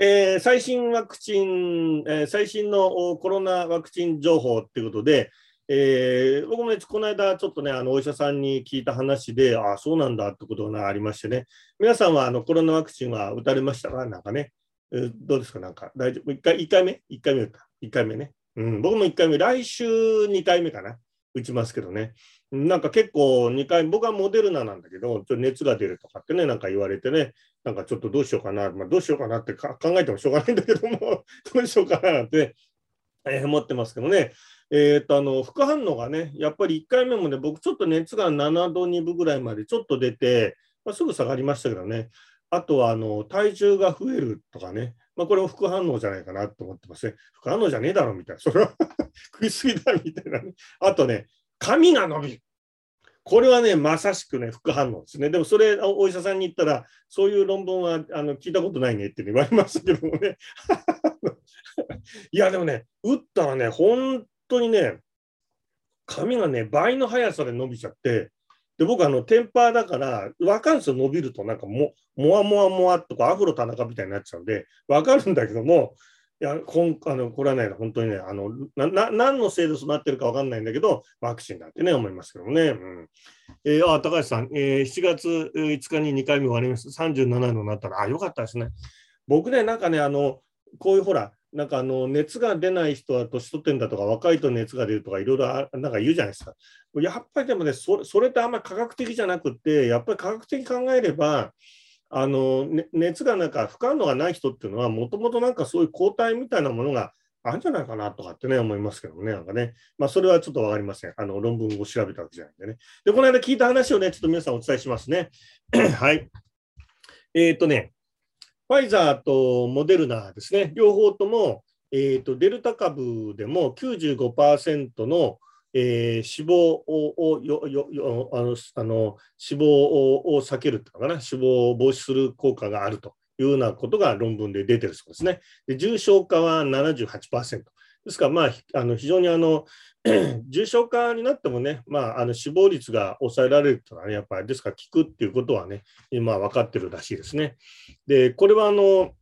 えー、最新ワクチン、えー、最新のコロナワクチン情報っていうことで、えー、僕もね、この間、ちょっとね、あのお医者さんに聞いた話で、あ、そうなんだってことがありましてね、皆さんはあのコロナワクチンは打たれましたか？なんかね、えー、どうですか？なんか、大丈夫 ?1 回 ,1 回目 ?1 回目打った？1回目ね。うん、僕も1回目、来週2回目かな。打ちますけどね。なんか結構2回、僕はモデルナなんだけど、ちょ熱が出るとかってね、なんか言われてね、なんかちょっとどうしようかな、まあ、どうしようかなって考えてもしょうがないんだけども、どうしようかななんて、えー、思ってますけどね。えー、とあの副反応がね、やっぱり1回目もね、僕ちょっと熱が7度2分ぐらいまでちょっと出て、まあ、すぐ下がりましたけどね、あとはあの体重が増えるとかね、まあ、これも副反応じゃないかなと思ってますね。副反応じゃねえだろみたいな、それは食いすぎだみたいなね。あとね、髪が伸びる。これはね、まさしくね、副反応ですね。でもそれ、お医者さんに言ったら、そういう論文はあの聞いたことないねって言われましたけどもね。いや、でもね、打ったらね、本当にね、髪がね、倍の速さで伸びちゃって、で僕あの、テンパーだから、分かるんですよ、伸びると、なんかも、もわもわもわとか、アフロ田中みたいになっちゃうんで、分かるんだけども、いやこんあのこれはね、本当にね、あのなな何のせいでそうなってるか分かんないんだけど、ワクチンだってね、思いますけどね。うんえー、あ高橋さん、えー、7月5日に2回目終わります。37度になったら、あ、よかったですね。僕ね、なんかね、あのこういうほら、なんかあの熱が出ない人は年取ってんだとか、若いと熱が出るとか、いろいろなんか言うじゃないですか。やっぱりでもね、それそれってあんまり科学的じゃなくて、やっぱり科学的に考えれば、あの、ね、熱がなんか不感度がない人っていうのは、もともとなんかそういう抗体みたいなものがあるんじゃないかなとかってね、思いますけどね、なんかね。まあ、それはちょっとわかりません。あの、論文を調べたわけじゃないんでね。で、この間聞いた話をね、ちょっと皆さんお伝えしますね。はい。えっ、ー、とね、ファイザーとモデルナですね、両方とも、えーと、デルタ株でも95%のえー、死亡をよよよあのあの死亡を避けるというのかな、死亡を防止する効果があるというようなことが論文で出てるそうですね。で重症化は78%。ですから、まあ、あの非常にあの 重症化になってもね、まあ、あの死亡率が抑えられるというのはね、やっぱりですから効くっていうことはね、今分かってるらしいですね。で、これはあの、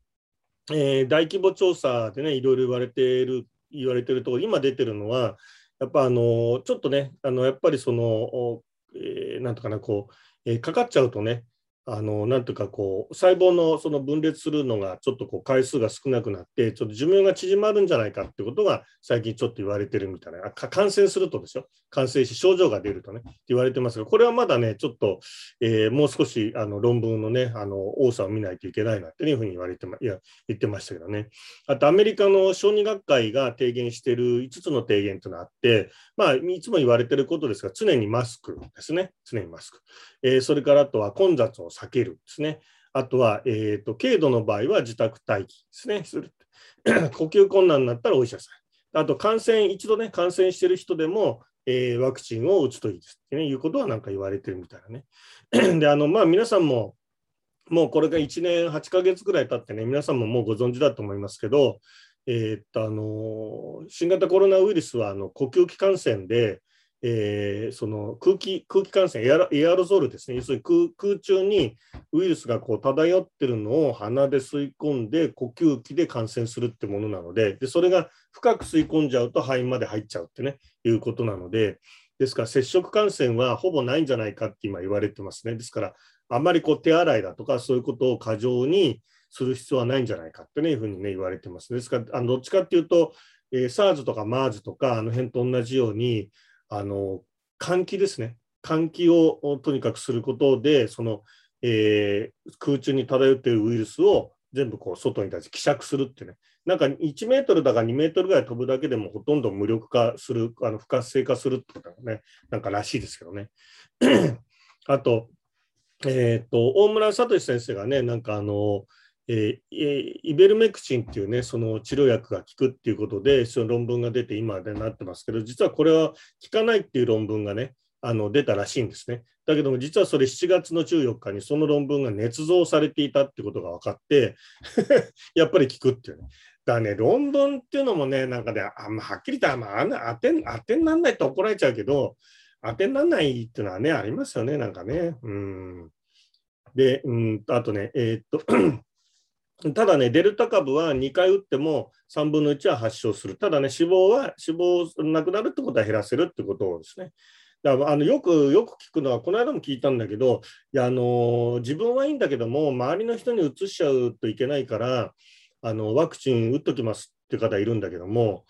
えー、大規模調査でね、いろいろ言われている、言われているところ、今出てるのは、やっぱあのちょっとね、あのやっぱりその、えー、なんとかな、こう、えー、かかっちゃうとね、あのなんとかこう細胞のその分裂するのがちょっとこう回数が少なくなってちょっと寿命が縮まるんじゃないかってことが最近ちょっと言われてるみたいな。感染するとですよ。感染し症状が出るとねって言われてますがこれはまだねちょっと、えー、もう少しあの論文のねあの多さを見ないといけないなっていうふうに言われてまいや言ってましたけどね。あとアメリカの小児学会が提言している5つの提言というのがあってまあいつも言われてることですが常にマスクですね。常にマスク、えー、それからあとは混雑を避けるですね。あとは、えーと、軽度の場合は自宅待機ですね。する 呼吸困難になったらお医者さん。あと、感染、一度ね、感染してる人でも、えー、ワクチンを打つといいですって、ね、いうことはなんか言われてるみたいなね。で、あの、まあ、皆さんも、もうこれが1年8ヶ月ぐらい経ってね、皆さんももうご存知だと思いますけど、えー、っと、あの、新型コロナウイルスはあの呼吸器感染で、えー、その空気空気感染エア、エアロゾルですね、要するに空中にウイルスがこう漂ってるのを鼻で吸い込んで、呼吸器で感染するってものなのでで、それが深く吸い込んじゃうと肺まで入っちゃうってね、いうことなので、ですから接触感染はほぼないんじゃないかって今言われてますね。ですから、あんまりこう手洗いだとかそういうことを過剰にする必要はないんじゃないかってね、いうふうにね、言われてます。ですから、あのどっちかっていうと、えー、SARS とか MERS とかあの辺と同じように、あの換気ですね、換気をとにかくすることで、その、えー、空中に漂っているウイルスを全部こう外に出して希釈するってね、なんか1メートルだか2メートルぐらい飛ぶだけでもほとんど無力化する、あの不活性化するってことがね、なんからしいですけどね。あと、えっ、ー、と、大村聡先生がね、なんかあの、えー、イベルメクチンっていうね、その治療薬が効くっていうことで、その論文が出て今でなってますけど、実はこれは効かないっていう論文がね、あの出たらしいんですね。だけども、実はそれ7月の14日にその論文が捏造されていたってことが分かって やっぱり効くっていうね。だからね、論文っていうのもね、なんかね、あんまはっきりと、まあ、当て当てにならないと怒られちゃうけど、当てにならないっていうのはね、ありますよね、なんかね。うん。で、うんあとね、えー、っとただね、デルタ株は2回打っても3分の1は発症する。ただね、死亡は、死亡なくなるってことは減らせるってことですね。だからあのよくよく聞くのは、この間も聞いたんだけど、いやあの自分はいいんだけども、周りの人にうつしちゃうといけないから、あのワクチン打っときますって方いるんだけども、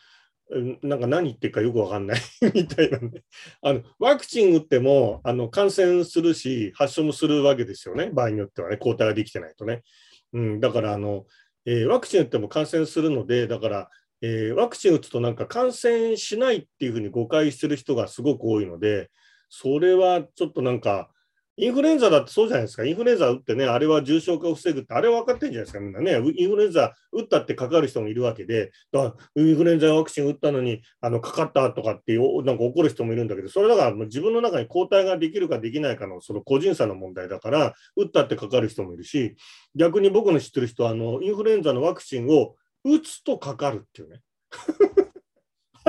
なんか何言ってるかよくわかんない みたいなんであの、ワクチン打ってもあの感染するし、発症もするわけですよね、場合によってはね、抗体ができてないとね。うん、だからあの、えー、ワクチン打っても感染するので、だから、えー、ワクチン打つとなんか感染しないっていうふうに誤解してる人がすごく多いので、それはちょっとなんか、インフルエンザだってそうじゃないですか。インフルエンザ打ってね、あれは重症化を防ぐって、あれは分かってるんじゃないですか、みんなね。インフルエンザ打ったってかかる人もいるわけで、インフルエンザワクチン打ったのにあのかかったとかってなんか怒る人もいるんだけど、それだから自分の中に抗体ができるかできないかのその個人差の問題だから、打ったってかかる人もいるし、逆に僕の知ってる人はあのインフルエンザのワクチンを打つとかかるっていうね。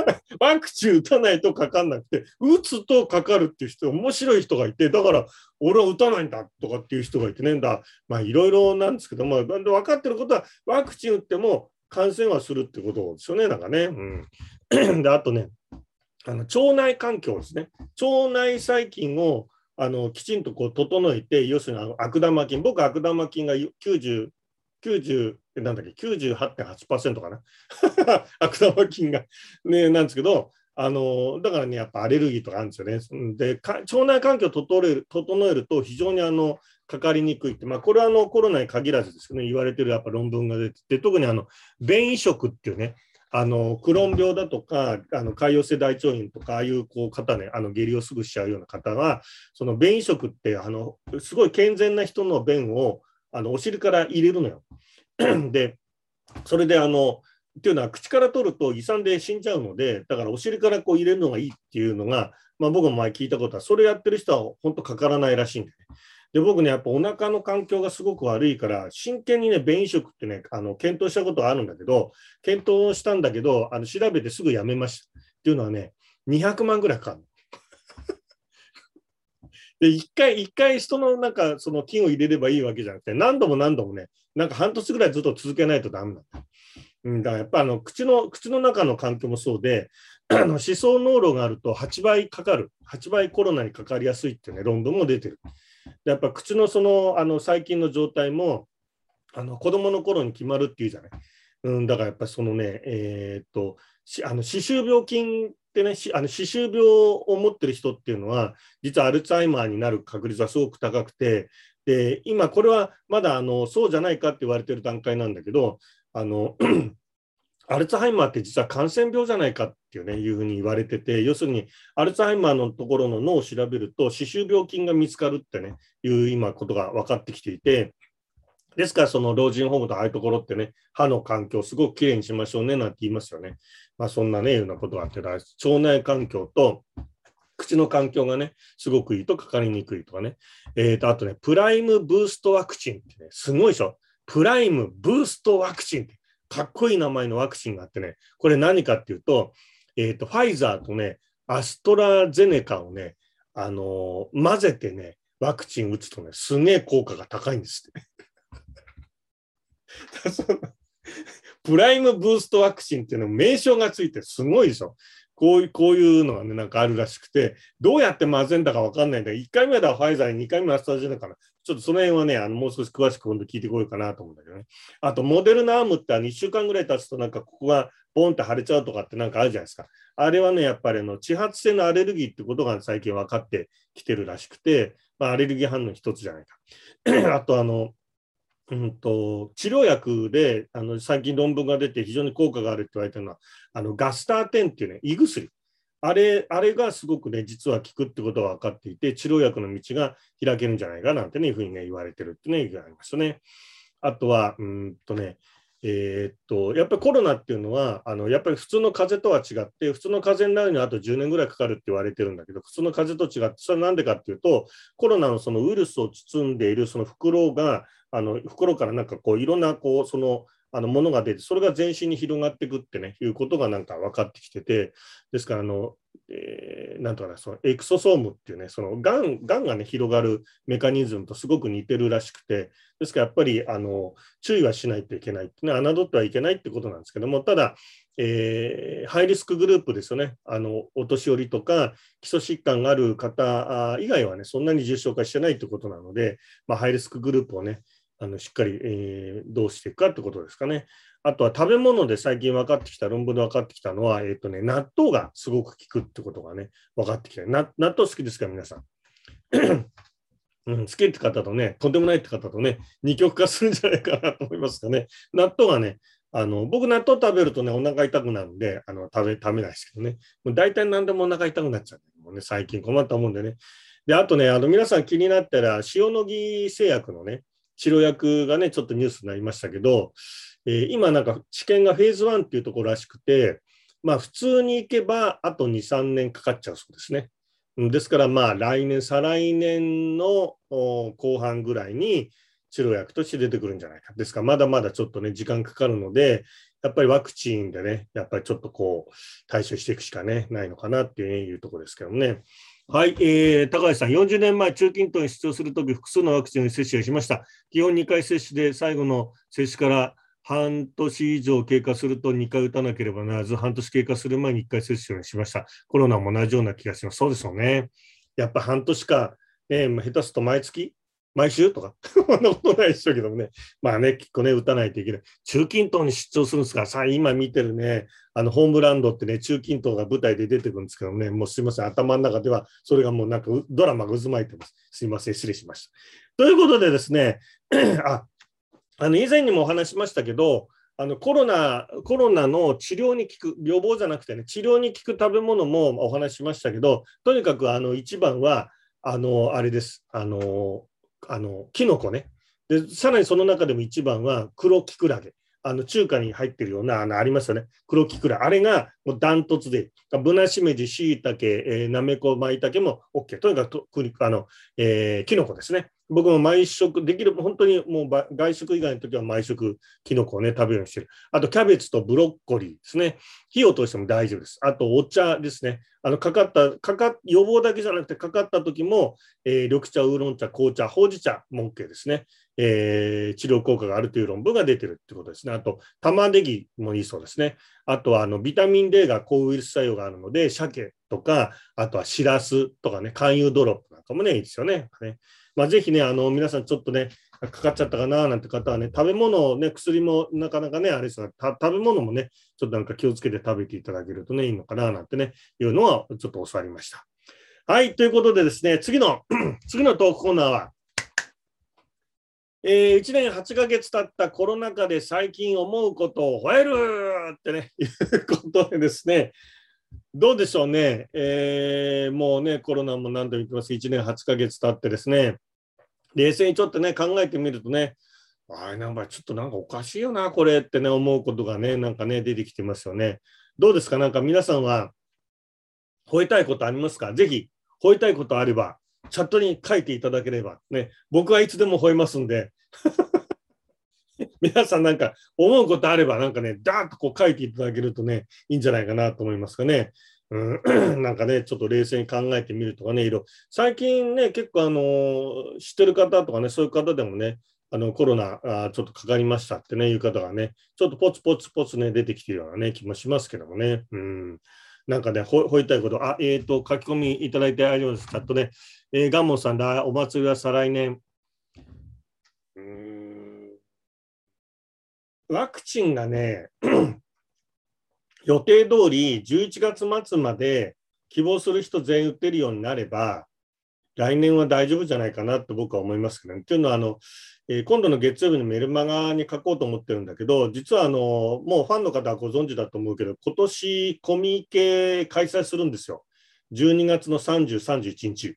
ワクチン打たないとかかんなくて、打つとかかるっていう人、面白い人がいて、だから俺は打たないんだとかっていう人がいてね、だまあいろいろなんですけど、まあ、分かってることは、ワクチン打っても感染はするってことですよね、なんかね。うん、であとねあの、腸内環境ですね。腸内細菌をあのきちんとこう整えて、要するに悪玉菌、僕、悪玉菌が90 90なんだっけ、98.8%かな？悪玉菌が、ね、なんですけど、あのだからね、やっぱアレルギーとかあるんですよね。で、腸内環境を整える整えると非常にあのかかりにくいって、まあ、これはあのコロナに限らずですけど、ね、言われてるやっぱ論文が出てて、特にあの便移植っていうね、あのクローン病だとか、あの潰瘍性大腸炎とか、ああいうこう方ね、あの下痢をすぐしちゃうような方は、その便移植ってあの、すごい健全な人の便をあのお尻から入れるのよ。で、それであの、っていうのは口から取ると胃酸で死んじゃうので、だからお尻からこう入れるのがいいっていうのが、まあ、僕も前聞いたことは、それやってる人は本当かからないらしいんでね。で、僕ね、やっぱお腹の環境がすごく悪いから、真剣にね、便移植ってね、あの検討したことはあるんだけど、検討したんだけど、あの調べてすぐやめました。っていうのはね、200万ぐらいかかるで、一回、一回人のなんかその菌を入れればいいわけじゃなくて、何度も何度もね、なんか半年ぐらいずっと続けないとダメなんだ。うん、だからやっぱあの口の口の中の環境もそうで、あの思想濃度があると8倍かかる、8倍コロナにかかりやすいっていう、ね、論文も出てる。でやっぱ口のそのあの細菌の状態もあの子供の頃に決まるっていうじゃない。うん、だからやっぱそのね、えーっとあの歯周病菌ってね、あの歯周病を持ってる人っていうのは、実はアルツハイマーになる確率はすごく高くて、で今、これはまだあのそうじゃないかって言われてる段階なんだけど、あの アルツハイマーって実は感染病じゃないかっていう,、ね、いうふうに言われてて、要するにアルツハイマーのところの脳を調べると、歯周病菌が見つかるってね、いう今ことが分かってきていて、ですから、その老人ホームとああいうところってね、歯の環境をすごくきれいにしましょうねなんて言いますよね。まあ、そんなね、いうようなことがあって、腸内環境と口の環境がね、すごくいいとかかりにくいとかね。えー、と、あとね、プライムブーストワクチンってね、すごいでしょ。プライムブーストワクチンって、かっこいい名前のワクチンがあってね、これ何かっていうと、えー、と、ファイザーとね、アストラゼネカをね、あのー、混ぜてね、ワクチン打つとね、すげえ効果が高いんですって。プライムブーストワクチンっていうの名称がついてすごいでしょ。こういうこういうのがね、なんかあるらしくて、どうやって混ぜんだか分かんないんだけど、1回目はファイザー2回目はアストラゼネカな。ちょっとその辺はね、あのもう少し詳しく今度聞いてこようかなと思うんだけどね。あと、モデルナアームって2週間ぐらい経つと、なんかここがボンって腫れちゃうとかってなんかあるじゃないですか。あれはね、やっぱりあの地発性のアレルギーってことが最近分かってきてるらしくて、まあ、アレルギー反応の一つじゃないか。あと、あの、うんと、治療薬であの最近論文が出て非常に効果があるって言われてるのはあのガスター10っていうね胃薬あれあれがすごくね実は効くってことが分かっていて治療薬の道が開けるんじゃないかなんてねいうふうにね言われてるってね言われましたね。あとはうんとねえー、っとやっぱりコロナっていうのはあのやっぱり普通の風邪とは違って普通の風邪になるにはあと10年ぐらいかかるって言われてるんだけど普通の風邪と違ってそれは何でかっていうとコロナのそのウイルスを包んでいるその袋があの袋からなんかこういろんなこうそのあのものが出て、それが全身に広がっていくってね、いうことがなんか分かってきてて、ですから、あの、えー、なんとかな、そのエクソソームっていうね、そのがんがんがね、広がるメカニズムとすごく似てるらしくて、ですからやっぱりあの注意はしないといけないね、侮ってはいけないってことなんですけども、ただ、えー、ハイリスクグループですよね、あのお年寄りとか基礎疾患がある方以外はね、そんなに重症化してないってことなので、まあ、ハイリスクグループをね、あのしっかり、えー、どうしていくかってことですかね。あとは食べ物で最近分かってきた、論文で分かってきたのは、えっ、ー、とね、納豆がすごく効くってことがね、分かってきた。納豆好きですか、皆さん？うん、好きって方とね、とんでもないって方とね、二極化するんじゃないかなと思いますかね。納豆がね、あの僕、納豆食べるとね、お腹痛くなるんで、あの食べ食べないですけどね、もう大体何でもお腹痛くなっちゃう、もうね、最近困ったもんでね。で、あとね、あの皆さん気になったら、塩野義製薬のね、治療薬がね、ちょっとニュースになりましたけど、えー、今なんか治験がフェーズ1っていうところらしくて、まあ普通に行けばあと2、3年かかっちゃうそうですね。ですからまあ来年、再来年の後半ぐらいに治療薬として出てくるんじゃないか。ですからまだまだちょっとね、時間かかるので、やっぱりワクチンでね、やっぱりちょっとこう対処していくしかね、ないのかなっていうところですけどね。はい、えー、高橋さん、40年前、中近東に出張するとき、複数のワクチンを接種をしました。基本2回接種で、最後の接種から半年以上経過すると2回打たなければならず、半年経過する前に1回接種をしました。コロナも同じような気がします。そうですよね。やっぱ半年か、ね、下手すと毎月毎週？とか、そんなことないでしょうけどもね、まあね、結構ね、打たないといけない。中近東に出張するんですが、さあ、今見てるね、あのホームランドってね、中近東が舞台で出てくるんですけどね、もうすいません、頭の中では、それがもうなんかドラマが渦巻いてます。すいません、失礼しました。ということでですね、ああの以前にもお話しましたけど、あのコロナコロナの治療に効く、予防じゃなくてね、治療に効く食べ物もお話ししましたけど、とにかくあの一番は、あのあれです、あのあのキノコね。でさらにその中でも一番は黒キクラゲ。あの中華に入ってるようなあのありますよね。黒キクラあれがもうダントツで。ブナシメジシイタケ、えー、ナメコマイタケも OK とにかくとあの、えー、キノコですね。僕も毎食、できる、本当にもう外食以外の時は毎食、キノコをね、食べるようにしてる。あと、キャベツとブロッコリーですね。火を通しても大丈夫です。あと、お茶ですね。あの、かかった、かか、予防だけじゃなくて、かかった時も、えー、緑茶、ウーロン茶、紅茶、ほうじ茶も OK ですね。えー、治療効果があるという論文が出てるってことですね。あと、玉ねぎもいいそうですね。あとは、あの、ビタミン D が抗ウイルス作用があるので、鮭とか、あとはシラスとかね、肝油ドロップなんかもね、いいですよね。ねまあ、ぜひね、あの、皆さんちょっとね、かかっちゃったかななんて方はね、食べ物、ね、薬もなかなかね、あれですが、食べ物もね、ちょっとなんか気をつけて食べていただけるとね、いいのかななんてね、いうのはちょっと教わりました。はい、ということでですね、次の、次のトークコーナーは、えー、1年8ヶ月経ったコロナ禍で最近思うことを吠えるってね、いうことでですね、どうでしょうね、えー、もうね、コロナも何度も言ってます、1年8ヶ月経ってですね、冷静にちょっとね、考えてみるとね、あなんかちょっとなんかおかしいよな、これってね、思うことがね、なんかね、出てきてますよね。どうですか？なんか皆さんは、吠えたいことありますか？ぜひ、吠えたいことあれば、チャットに書いていただければ、ね、僕はいつでも吠えますんで、皆さんなんか思うことあれば、なんかね、ダーッとこう書いていただけるとね、いいんじゃないかなと思いますかね。うん、なんかね、ちょっと冷静に考えてみるとかね、いろ最近ね、結構あの、知ってる方とかね、そういう方でもね、あのコロナあちょっとかかりましたってね、いう方がね、ちょっとポツポツポツね、出てきてるようなね、気もしますけどもね。うん。なんかね、ほほいたいこと、あ、えっ、ー、と、書き込みいただいてあります。チャットね、えー、ガンモンさんだ、お祭りは再来年。うんワクチンがね、予定通り11月末まで希望する人全員打てるようになれば、来年は大丈夫じゃないかなと僕は思いますけどね。というのはあの、えー、今度の月曜日のメルマガに書こうと思ってるんだけど、実はあのもうファンの方はご存知だと思うけど、今年コミケ開催するんですよ。12月の30、31日。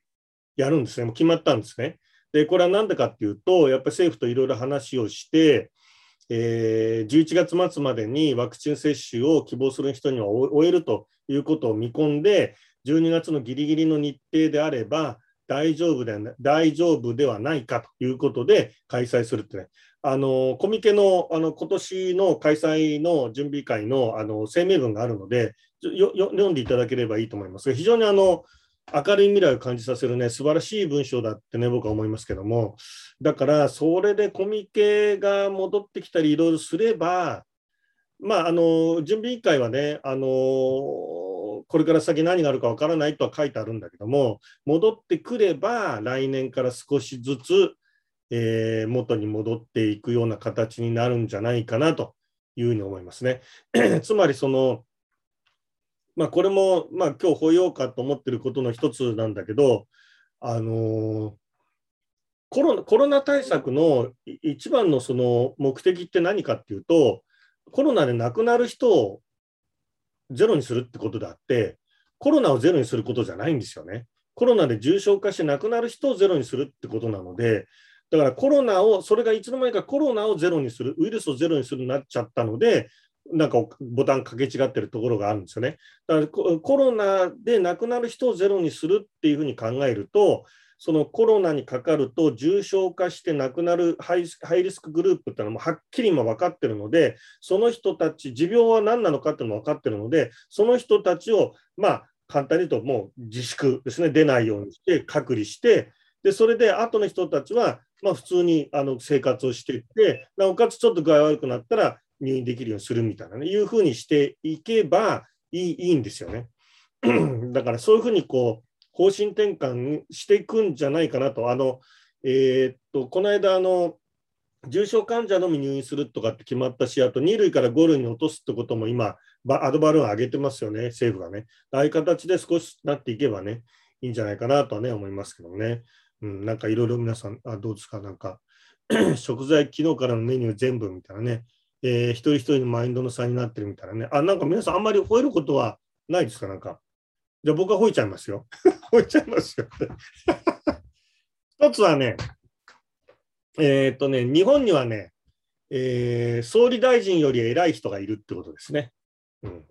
やるんですね。もう決まったんですね。で、これは何でかっていうと、やっぱり政府といろいろ話をして、えー、11月末までにワクチン接種を希望する人には終えるということを見込んで、12月のギリギリの日程であれば大丈夫で大丈夫ではないかということで開催するってね、あのコミケのあの今年の開催の準備会のあの声明文があるので読んでいただければいいと思います。が、非常にあの明るい未来を感じさせるね、素晴らしい文章だってね、僕は思いますけども、だから、それでコミケが戻ってきたり、いろいろすれば、まあ、あの、準備委員会はね、あの、これから先何があるかわからないとは書いてあるんだけども、戻ってくれば、来年から少しずつ、えー、元に戻っていくような形になるんじゃないかなというふうに思いますね。つまり、その、まあ、これも、まあ、今日、保養かと思ってることの一つなんだけど、あの、コロナコロナ対策の一番のその目的って何かっていうと、コロナで亡くなる人をゼロにするってことであって、コロナをゼロにすることじゃないんですよね。コロナで重症化して亡くなる人をゼロにするってことなので、だからコロナを、それがいつの間にかコロナをゼロにする、ウイルスをゼロにするになっちゃったので、なんかボタンかけ違ってるところがあるんですよね。だからコロナで亡くなる人をゼロにするっていうふうに考えると、そのコロナにかかると重症化して亡くなるハイリスクグループっていうのもはっきり今分かってるので、その人たち、持病は何なのかっていうのも分かってるので、その人たちを、まあ、簡単に言うともう自粛ですね、出ないようにして隔離して、でそれで後の人たちは、まあ、普通にあの生活をしていって、なおかつちょっと具合悪くなったら入院できるようにするみたいなね、いうふうにしていけばいいいいんですよね。だからそういうふうにこう、方針転換していくんじゃないかなと。あの、えー、っと、この間、あの、重症患者のみ入院するとかって決まったし、あと2類から5類に落とすってことも今、アドバルーン上げてますよね、政府がね。ああいう形で少しなっていけばね、いいんじゃないかなとはね、思いますけどね。うん、なんかいろいろ皆さん、あどうですか、なんか 食材、昨日からのメニュー全部みたいなね、えー、一人一人のマインドの差になってるみたいなね。あ、なんか皆さんあんまり吠えることはないですか？なんか。じゃあ僕は吠えちゃいますよ。吠えちゃいますよ。一つはね、えー、っとね、日本にはね、えー、総理大臣より偉い人がいるってことですね。うん、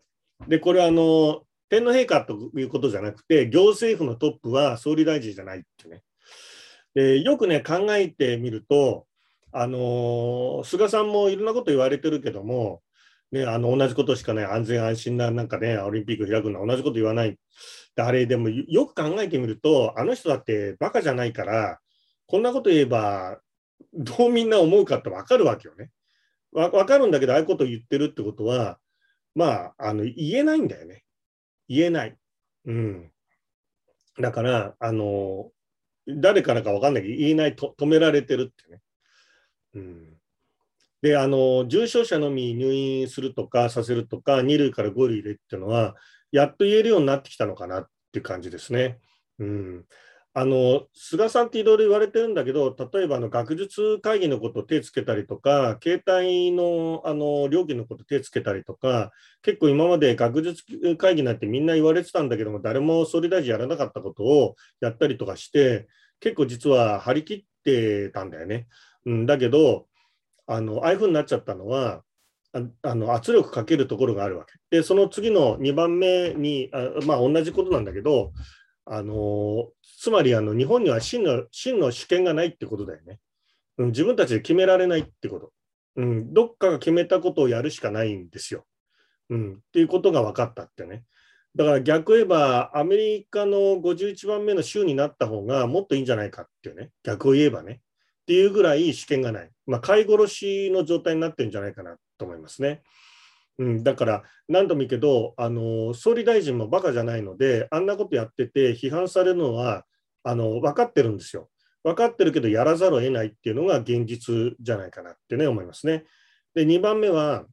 で、これはあの、天皇陛下ということじゃなくて、行政府のトップは総理大臣じゃないってね。でよくね、考えてみると、あの菅さんもいろんなこと言われてるけども、ね、あの同じことしかない、安全安心な、なんかね、オリンピック開くのは同じこと言わない。あれ、でもよく考えてみると、あの人だってバカじゃないから、こんなこと言えばどうみんな思うかって分かるわけよね。わ分かるんだけど、ああいうこと言ってるってことは、まあ、あの言えないんだよね。言えない。うん。だから、あの、誰からか分かんないけど、言えないと止められてるってね。うん。で、あの、重症者のみ入院するとかさせるとか、2類から5類でっていうのは、やっと言えるようになってきたのかなっていう感じですね。うん。あの菅さんっていろいろ言われてるんだけど、例えばあの学術会議のこと手つけたりとか、携帯のあの料金のこと手つけたりとか、結構今まで学術会議なんてみんな言われてたんだけども、誰も総理大臣やらなかったことをやったりとかして、結構実は張り切ってたんだよね。うん、だけどあの、ああいうふうになっちゃったのは、あの圧力かけるところがあるわけ。で、その次の2番目に、あまあ同じことなんだけど、あのつまりあの日本には真の真の主権がないってことだよね、うん。自分たちで決められないってこと。うん、どっかが決めたことをやるしかないんですよ。うん、っていうことが分かったってね。だから逆言えば、アメリカの51番目の州になった方がもっといいんじゃないかっていうね、逆を言えばね、っていうぐらい主権がない。まあ、飼い殺しの状態になってるんじゃないかなと思いますね。うん、だから何度も言うけどあの総理大臣もバカじゃないのであんなことやってて批判されるのはあの分かってるんですよ。分かってるけどやらざるを得ないっていうのが現実じゃないかなってね思いますね。で2番目は、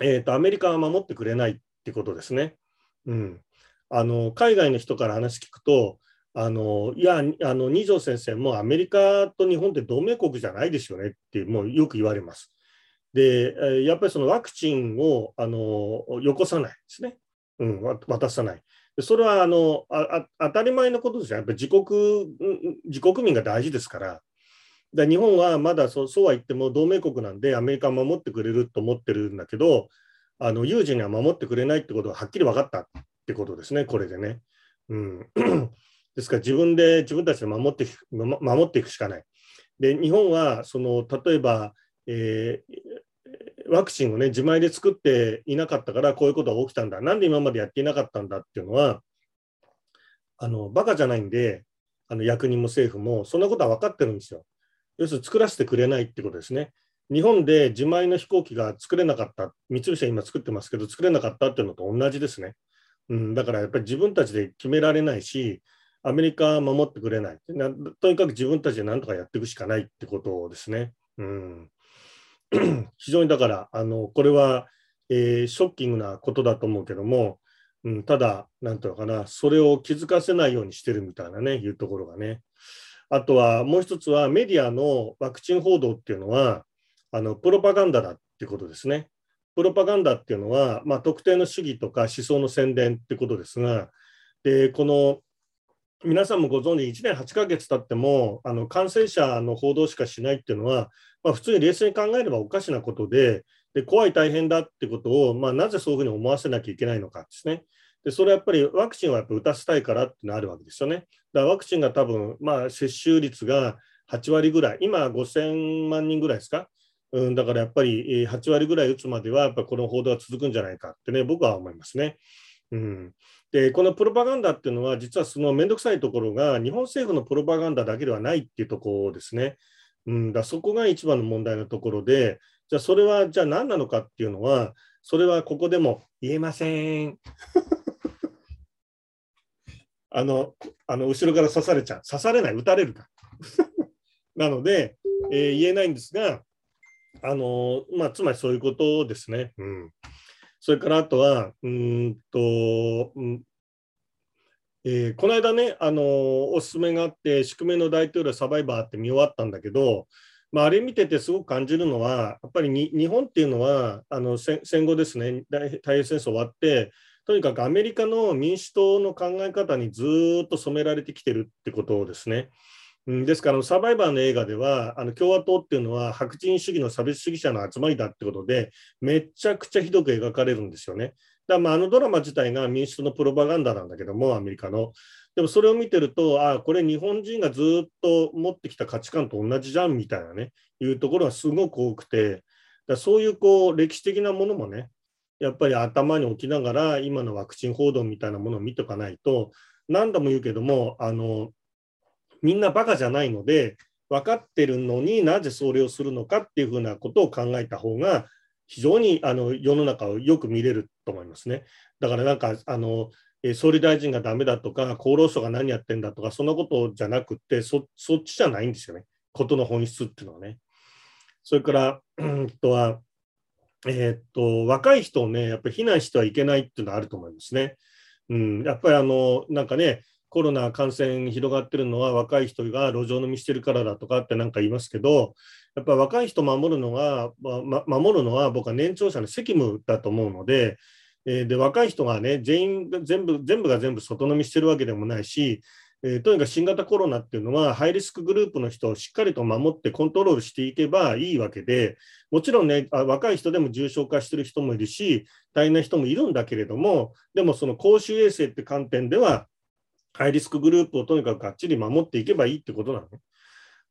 えーと、アメリカは守ってくれないってことですね。うん、あの海外の人から話聞くとあのいやあの二条先生もアメリカと日本って同盟国じゃないですよねってもうよく言われます。で、やっぱりそのワクチンをあのよこさないですね、うん、渡さない。それはあのあ当たり前のことですよ。やっぱり自国自国民が大事ですから。で日本はまだそうそうは言っても同盟国なんでアメリカは守ってくれると思ってるんだけどあの有事には守ってくれないってことがはっきり分かったってことですね、これでね。うん、ですから自分で自分たちで守って守っていくしかない。で日本はその例えばえー、ワクチンをね自前で作っていなかったからこういうことが起きたんだなんで今までやっていなかったんだっていうのはあのバカじゃないんであの役人も政府もそんなことは分かってるんですよ。要するに作らせてくれないってことですね。日本で自前の飛行機が作れなかった、三菱は今作ってますけど、作れなかったっていうのと同じですね。うん、だからやっぱり自分たちで決められないし、アメリカは守ってくれないな。とにかく自分たちで何とかやっていくしかないってことですね。うん、非常にだから、あのこれは、えー、ショッキングなことだと思うけども、うん、ただ、なんていうのかな、それを気づかせないようにしてるみたいなね、いうところがね。あとはもう一つはメディアのワクチン報道っていうのは、あのプロパガンダだってことですね。プロパガンダっていうのは、まあ、特定の主義とか思想の宣伝ってことですが、でこの皆さんもご存知、1年8ヶ月経ってもあの感染者の報道しかしないっていうのは、まあ、普通に冷静に考えればおかしなことで、で怖い、大変だってことを、まあ、なぜそういうふうに思わせなきゃいけないのかですね。でそれはやっぱりワクチンはやっぱ打たせたいからっていうのがあるわけですよね。だからワクチンが多分、まあ、接種率が8割ぐらい、今5000万人ぐらいですか？うん、だからやっぱり8割ぐらい打つまでは、やっぱこの報道は続くんじゃないかってね、僕は思いますね。うん、でこのプロパガンダっていうのは、実はその面倒くさいところが、日本政府のプロパガンダだけではないっていうところですね。うん、だそこが一番の問題のところで、じゃあそれはじゃあ何なのかっていうのは、それはここでも言えません。あのあの後ろから刺されちゃう。刺されない、撃たれるか。なので、えー、言えないんですが、あのまあ、つまりそういうことですね。うんそれからあとは、うんと、えー、この間ね、あのおすすめがあって、宿命の大統領サバイバーって見終わったんだけど、まあ、あれ見ててすごく感じるのは、やっぱり日本っていうのはあの戦後ですね、太平洋戦争終わって、とにかくアメリカの民主党の考え方にずっと染められてきてるってことですね。うん、ですからサバイバーの映画ではあの共和党っていうのは白人主義の差別主義者の集まりだってことでめちゃくちゃひどく描かれるんですよね。だまああのドラマ自体が民主党のプロパガンダなんだけどもアメリカの。でもそれを見てるとああこれ日本人がずっと持ってきた価値観と同じじゃんみたいなねいうところがすごく多くてだそういうこう歴史的なものもねやっぱり頭に置きながら今のワクチン報道みたいなものを見ておかないと何度も言うけどもあのみんなバカじゃないので、分かってるのになぜそれをするのかっていうふうなことを考えた方が非常にあの世の中をよく見れると思いますね。だからなんかあの総理大臣がダメだとか厚労省が何やってんだとかそんなことじゃなくてそっちじゃないんですよねことの本質っていうのはね。それから、うんとはえー、っと若い人をねやっぱり避難してはいけないっていうのはあると思いますね。うん、やっぱりあのなんかねコロナ感染広がってるのは若い人が路上飲みしてるからだとかって何か言いますけど、やっぱ若い人守るのが、ま、守るのは僕は年長者の責務だと思うので、えー、で若い人がね全員全部全部が全部外飲みしてるわけでもないし、えー、とにかく新型コロナっていうのはハイリスクグループの人をしっかりと守ってコントロールしていけばいいわけでもちろんね若い人でも重症化してる人もいるし大変な人もいるんだけれどもでもその公衆衛生って観点ではハイリスクグループをとにかくがっちり守っていけばいいってことなの？ね。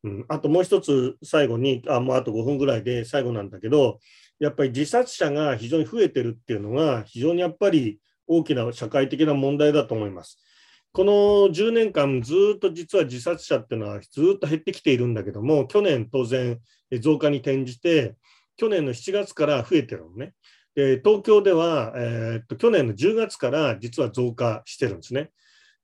うん、あともう一つ最後にあもうあと5分ぐらいで最後なんだけどやっぱり自殺者が非常に増えてるっていうのが非常にやっぱり大きな社会的な問題だと思います。この10年間ずっと実は自殺者っていうのはずっと減ってきているんだけども去年当然増加に転じて去年の7月から増えてるのね。で東京では、えー、っと去年の10月から実は増加してるんですね。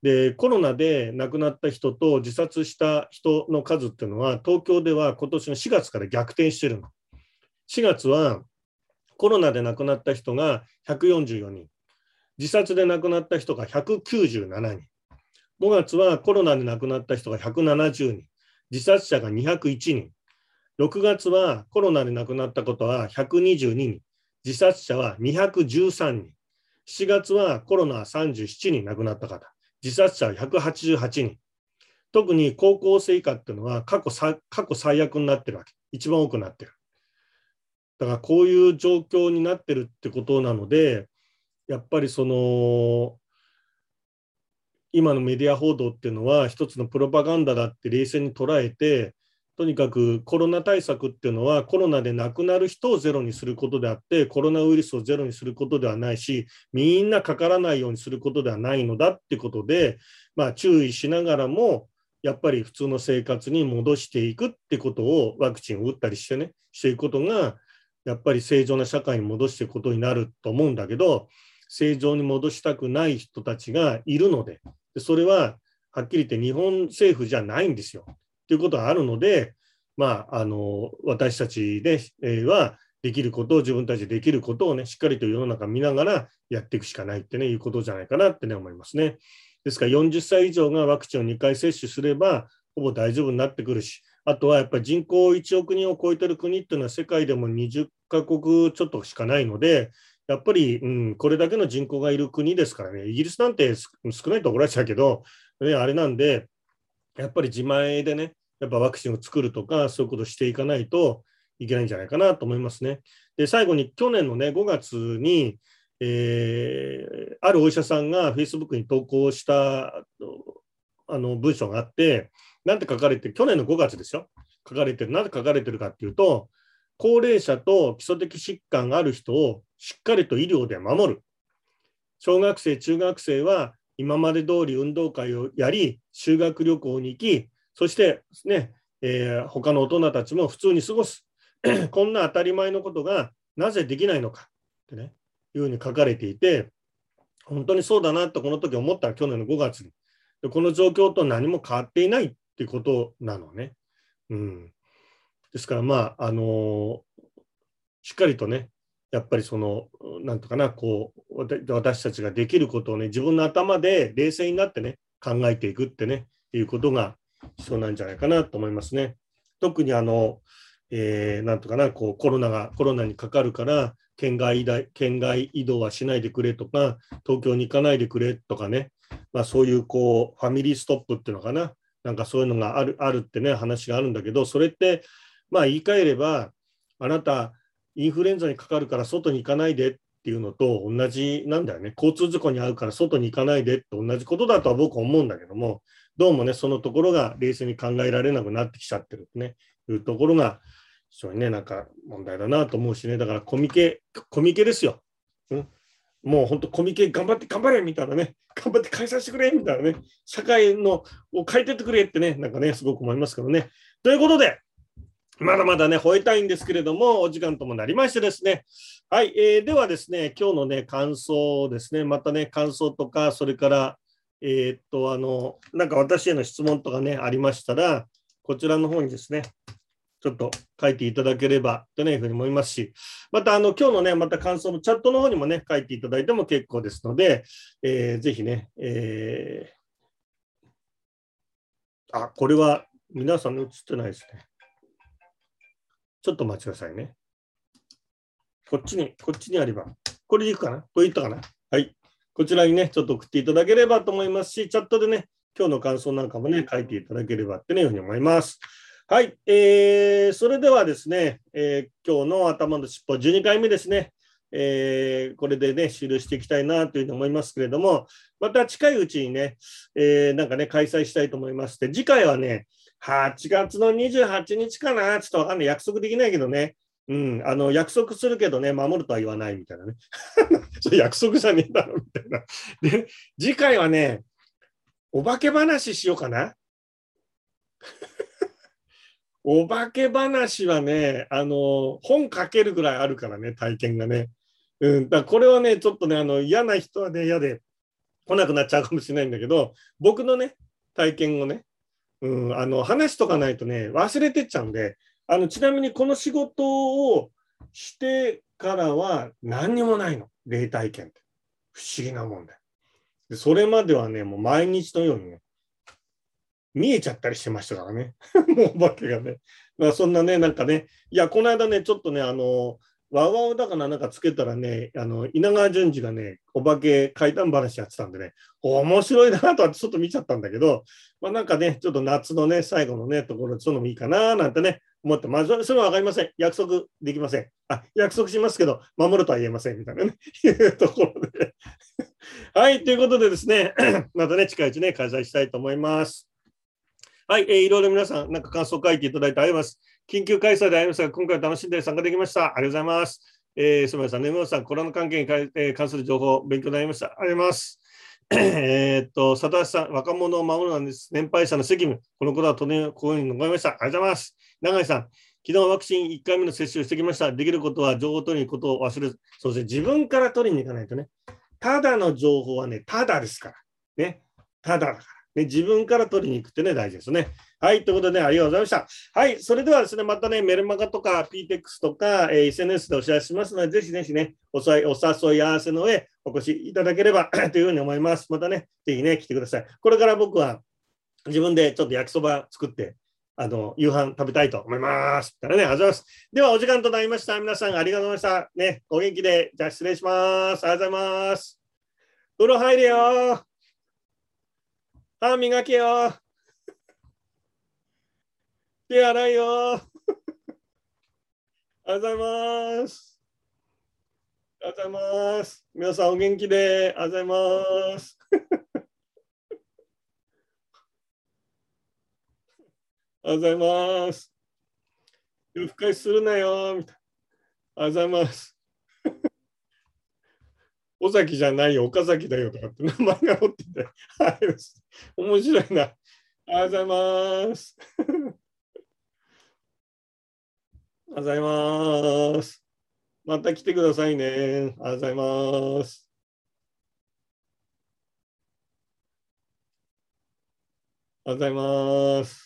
でコロナで亡くなった人と自殺した人の数っていうのは東京では今年の4月から逆転してるの。4月はコロナで亡くなった人が144人。自殺で亡くなった人が197人。5月はコロナで亡くなった人が170人。自殺者が201人。6月はコロナで亡くなったことは122人。自殺者は213人。7月はコロナ37人亡くなった方。自殺者188人。特に高校生以下っていうのは過去過去最悪になってるわけ。一番多くなってる。だからこういう状況になってるってことなので、やっぱりその、今のメディア報道っていうのは一つのプロパガンダだって冷静に捉えて、とにかくコロナ対策っていうのはコロナで亡くなる人をゼロにすることであってコロナウイルスをゼロにすることではないしみんなかからないようにすることではないのだってことで、まあ、注意しながらもやっぱり普通の生活に戻していくってことをワクチンを打ったりしてねしていくことがやっぱり正常な社会に戻していくことになると思うんだけど正常に戻したくない人たちがいるのでそれははっきり言って日本政府じゃないんですよ。ということがあるので、まあ、あの私たちで、え、はできることを自分たちでできることをね、しっかりと世の中見ながらやっていくしかないってね、いうことじゃないかなってね、思いますね。ですから40歳以上がワクチンを2回接種すれば、ほぼ大丈夫になってくるし、あとはやっぱり人口1億人を超えてる国っていうのは世界でも20カ国ちょっとしかないので、やっぱり、うん、これだけの人口がいる国ですからね、イギリスなんて少ないと怒られちゃうけど、ね、あれなんで、やっぱり自前でね、やっぱワクチンを作るとか、そういうことをしていかないといけないんじゃないかなと思いますね。で、最後に去年のね、5月に、えー、あるお医者さんが Facebook に投稿したあの文章があって、なんて書かれて、去年の5月ですよ。書かれてる。なんで書かれてるかっていうと、高齢者と基礎的疾患がある人をしっかりと医療で守る。小学生、中学生は今まで通り運動会をやり、修学旅行に行き、そしてね、えー、他の大人たちも普通に過ごす。こんな当たり前のことがなぜできないのかってね、いうふうに書かれていて、本当にそうだなとこの時思った去年の5月に。でこの状況と何も変わっていないっていうことなのね。うん、ですからまあ、あのー、しっかりとね、やっぱりその、なんとかな、こう、私たちができることをね、自分の頭で冷静になってね、考えていくってね、いうことが必要なんじゃないかなと思いますね。特にあの、えー、なんとかな、こうコロナが、コロナにかかるから、県外移県外移動はしないでくれとか、東京に行かないでくれとかね、まあ、そういうこうファミリーストップっていうのかな、なんかそういうのがあるあるってね、話があるんだけど、それって、まあ言い換えれば、あなた、インフルエンザにかかるから外に行かないでっていうのと同じなんだよね。交通事故に遭うから外に行かないでって同じことだとは僕は思うんだけども、どうもね、そのところが冷静に考えられなくなってきちゃってるね、いうところが非常にね、なんか問題だなと思うしね、だからコミケ、コミケですよ。うん、もう本当コミケ頑張って頑張れみたいなね、頑張って開催してくれみたいなね、社会のを変えてってくれってね、なんかね、すごく思いますけどね。ということで、まだまだね、吠えたいんですけれども、お時間ともなりましてですね。はい、えー、ではですね、今日のね、感想ですね、またね、感想とか、それから、えー、っと、あの、なんか私への質問とかね、ありましたら、こちらの方にですね、ちょっと書いていただければというふうに思いますし、またあの今日のね、また感想のチャットの方にもね、書いていただいても結構ですので、えー、ぜひね、えー、あ、これは皆さん映ってないですね。ちょっと待ちくださいね。こっちに、こっちにあれば。これでいくかな？これいったかな？はい。こちらにね、ちょっと送っていただければと思いますし、チャットでね、今日の感想なんかもね、書いていただければってね、いうふうに思います。はい、えー、それではですね、えー、今日の頭の尻尾12回目ですね、えー、これでね、終了していきたいなというふうに思いますけれども、また近いうちにね、えー、なんかね、開催したいと思いまして、次回はね、8月の28日かな、ちょっとわかんない、約束できないけどね、うん、あの約束するけどね、守るとは言わないみたいなね。それ約束じゃねえだろみたいな。で、次回はね、お化け話しようかな。お化け話はね、あの、本書けるぐらいあるからね、体験がね。うん、だこれはね、ちょっとね、あの嫌な人はね、嫌で来なくなっちゃうかもしれないんだけど、僕のね、体験をね、うん、あの話しとかないとね、忘れてっちゃうんで、あのちなみにこの仕事をしてからは何にもないの、霊体験って。不思議なもんで。でそれまではね、もう毎日のようにね、見えちゃったりしてましたからね。もうお化けがね。まあ、そんなね、なんかね、いや、この間ね、ちょっとね、あの、わわわだからなんかつけたらね、あの稲川淳二がね、お化け怪談話やってたんでね、面白いなとはちょっと見ちゃったんだけど、まあ、なんかね、ちょっと夏のね、最後のね、ところでそういうのもいいかななんてね、思って、まあ、それは分かりません。約束できません。あ、約束しますけど、守るとは言えませんみたいなね、いうところで。はい、ということでですね、またね、近いうちね、開催したいと思います。はい、えー、いろいろ皆さん、なんか感想書いていただいてあります。緊急開催でありますが、今回楽しんで参加できました。ありがとうございます。えー、すみません、根本さん、コロナ関係に関,、えー、関する情報、勉強になりました。ありがとうございます。えっと、佐藤さん、若者を守るなんです。年配者の責務、このことはとてもこういうに思いました。ありがとうございます。永井さん、昨日ワクチン1回目の接種をしてきました。できることは情報を取りに行くことを忘れず、そうですね、自分から取りに行かないとね。ただの情報はね、ただですから。ね。ただだから。ね、自分から取りに行くってね、大事ですね。はい、ということでね、ありがとうございました。はい、それではですね、またね、メルマガとか PTEX とか、えー、SNS でお知らせしますので、ぜひぜひね、おお誘い合わせの上、お越しいただければ というふうに思います。またね、ぜひね、来てください。これから僕は自分でちょっと焼きそば作って、あの、夕飯食べたいと思います。からね、ありがとうございます。では、お時間となりました。皆さんありがとうございました。ね、お元気で、じゃあ失礼します。ありがとうございます。風呂入れよ歯磨けよ。手洗いよ。ありがとうございます。ありがとうございます。皆さんお元気で、ありがとうございます。ありがとうございます。夜更かしするなよ、みたいな。ありがとうございます。尾崎じゃないよ、岡崎だよとかって名前が載ってて、はい、面白いな。ありがとうございます。ありがとうございます。また来てくださいね。ありがとうございます。ありがとうございます。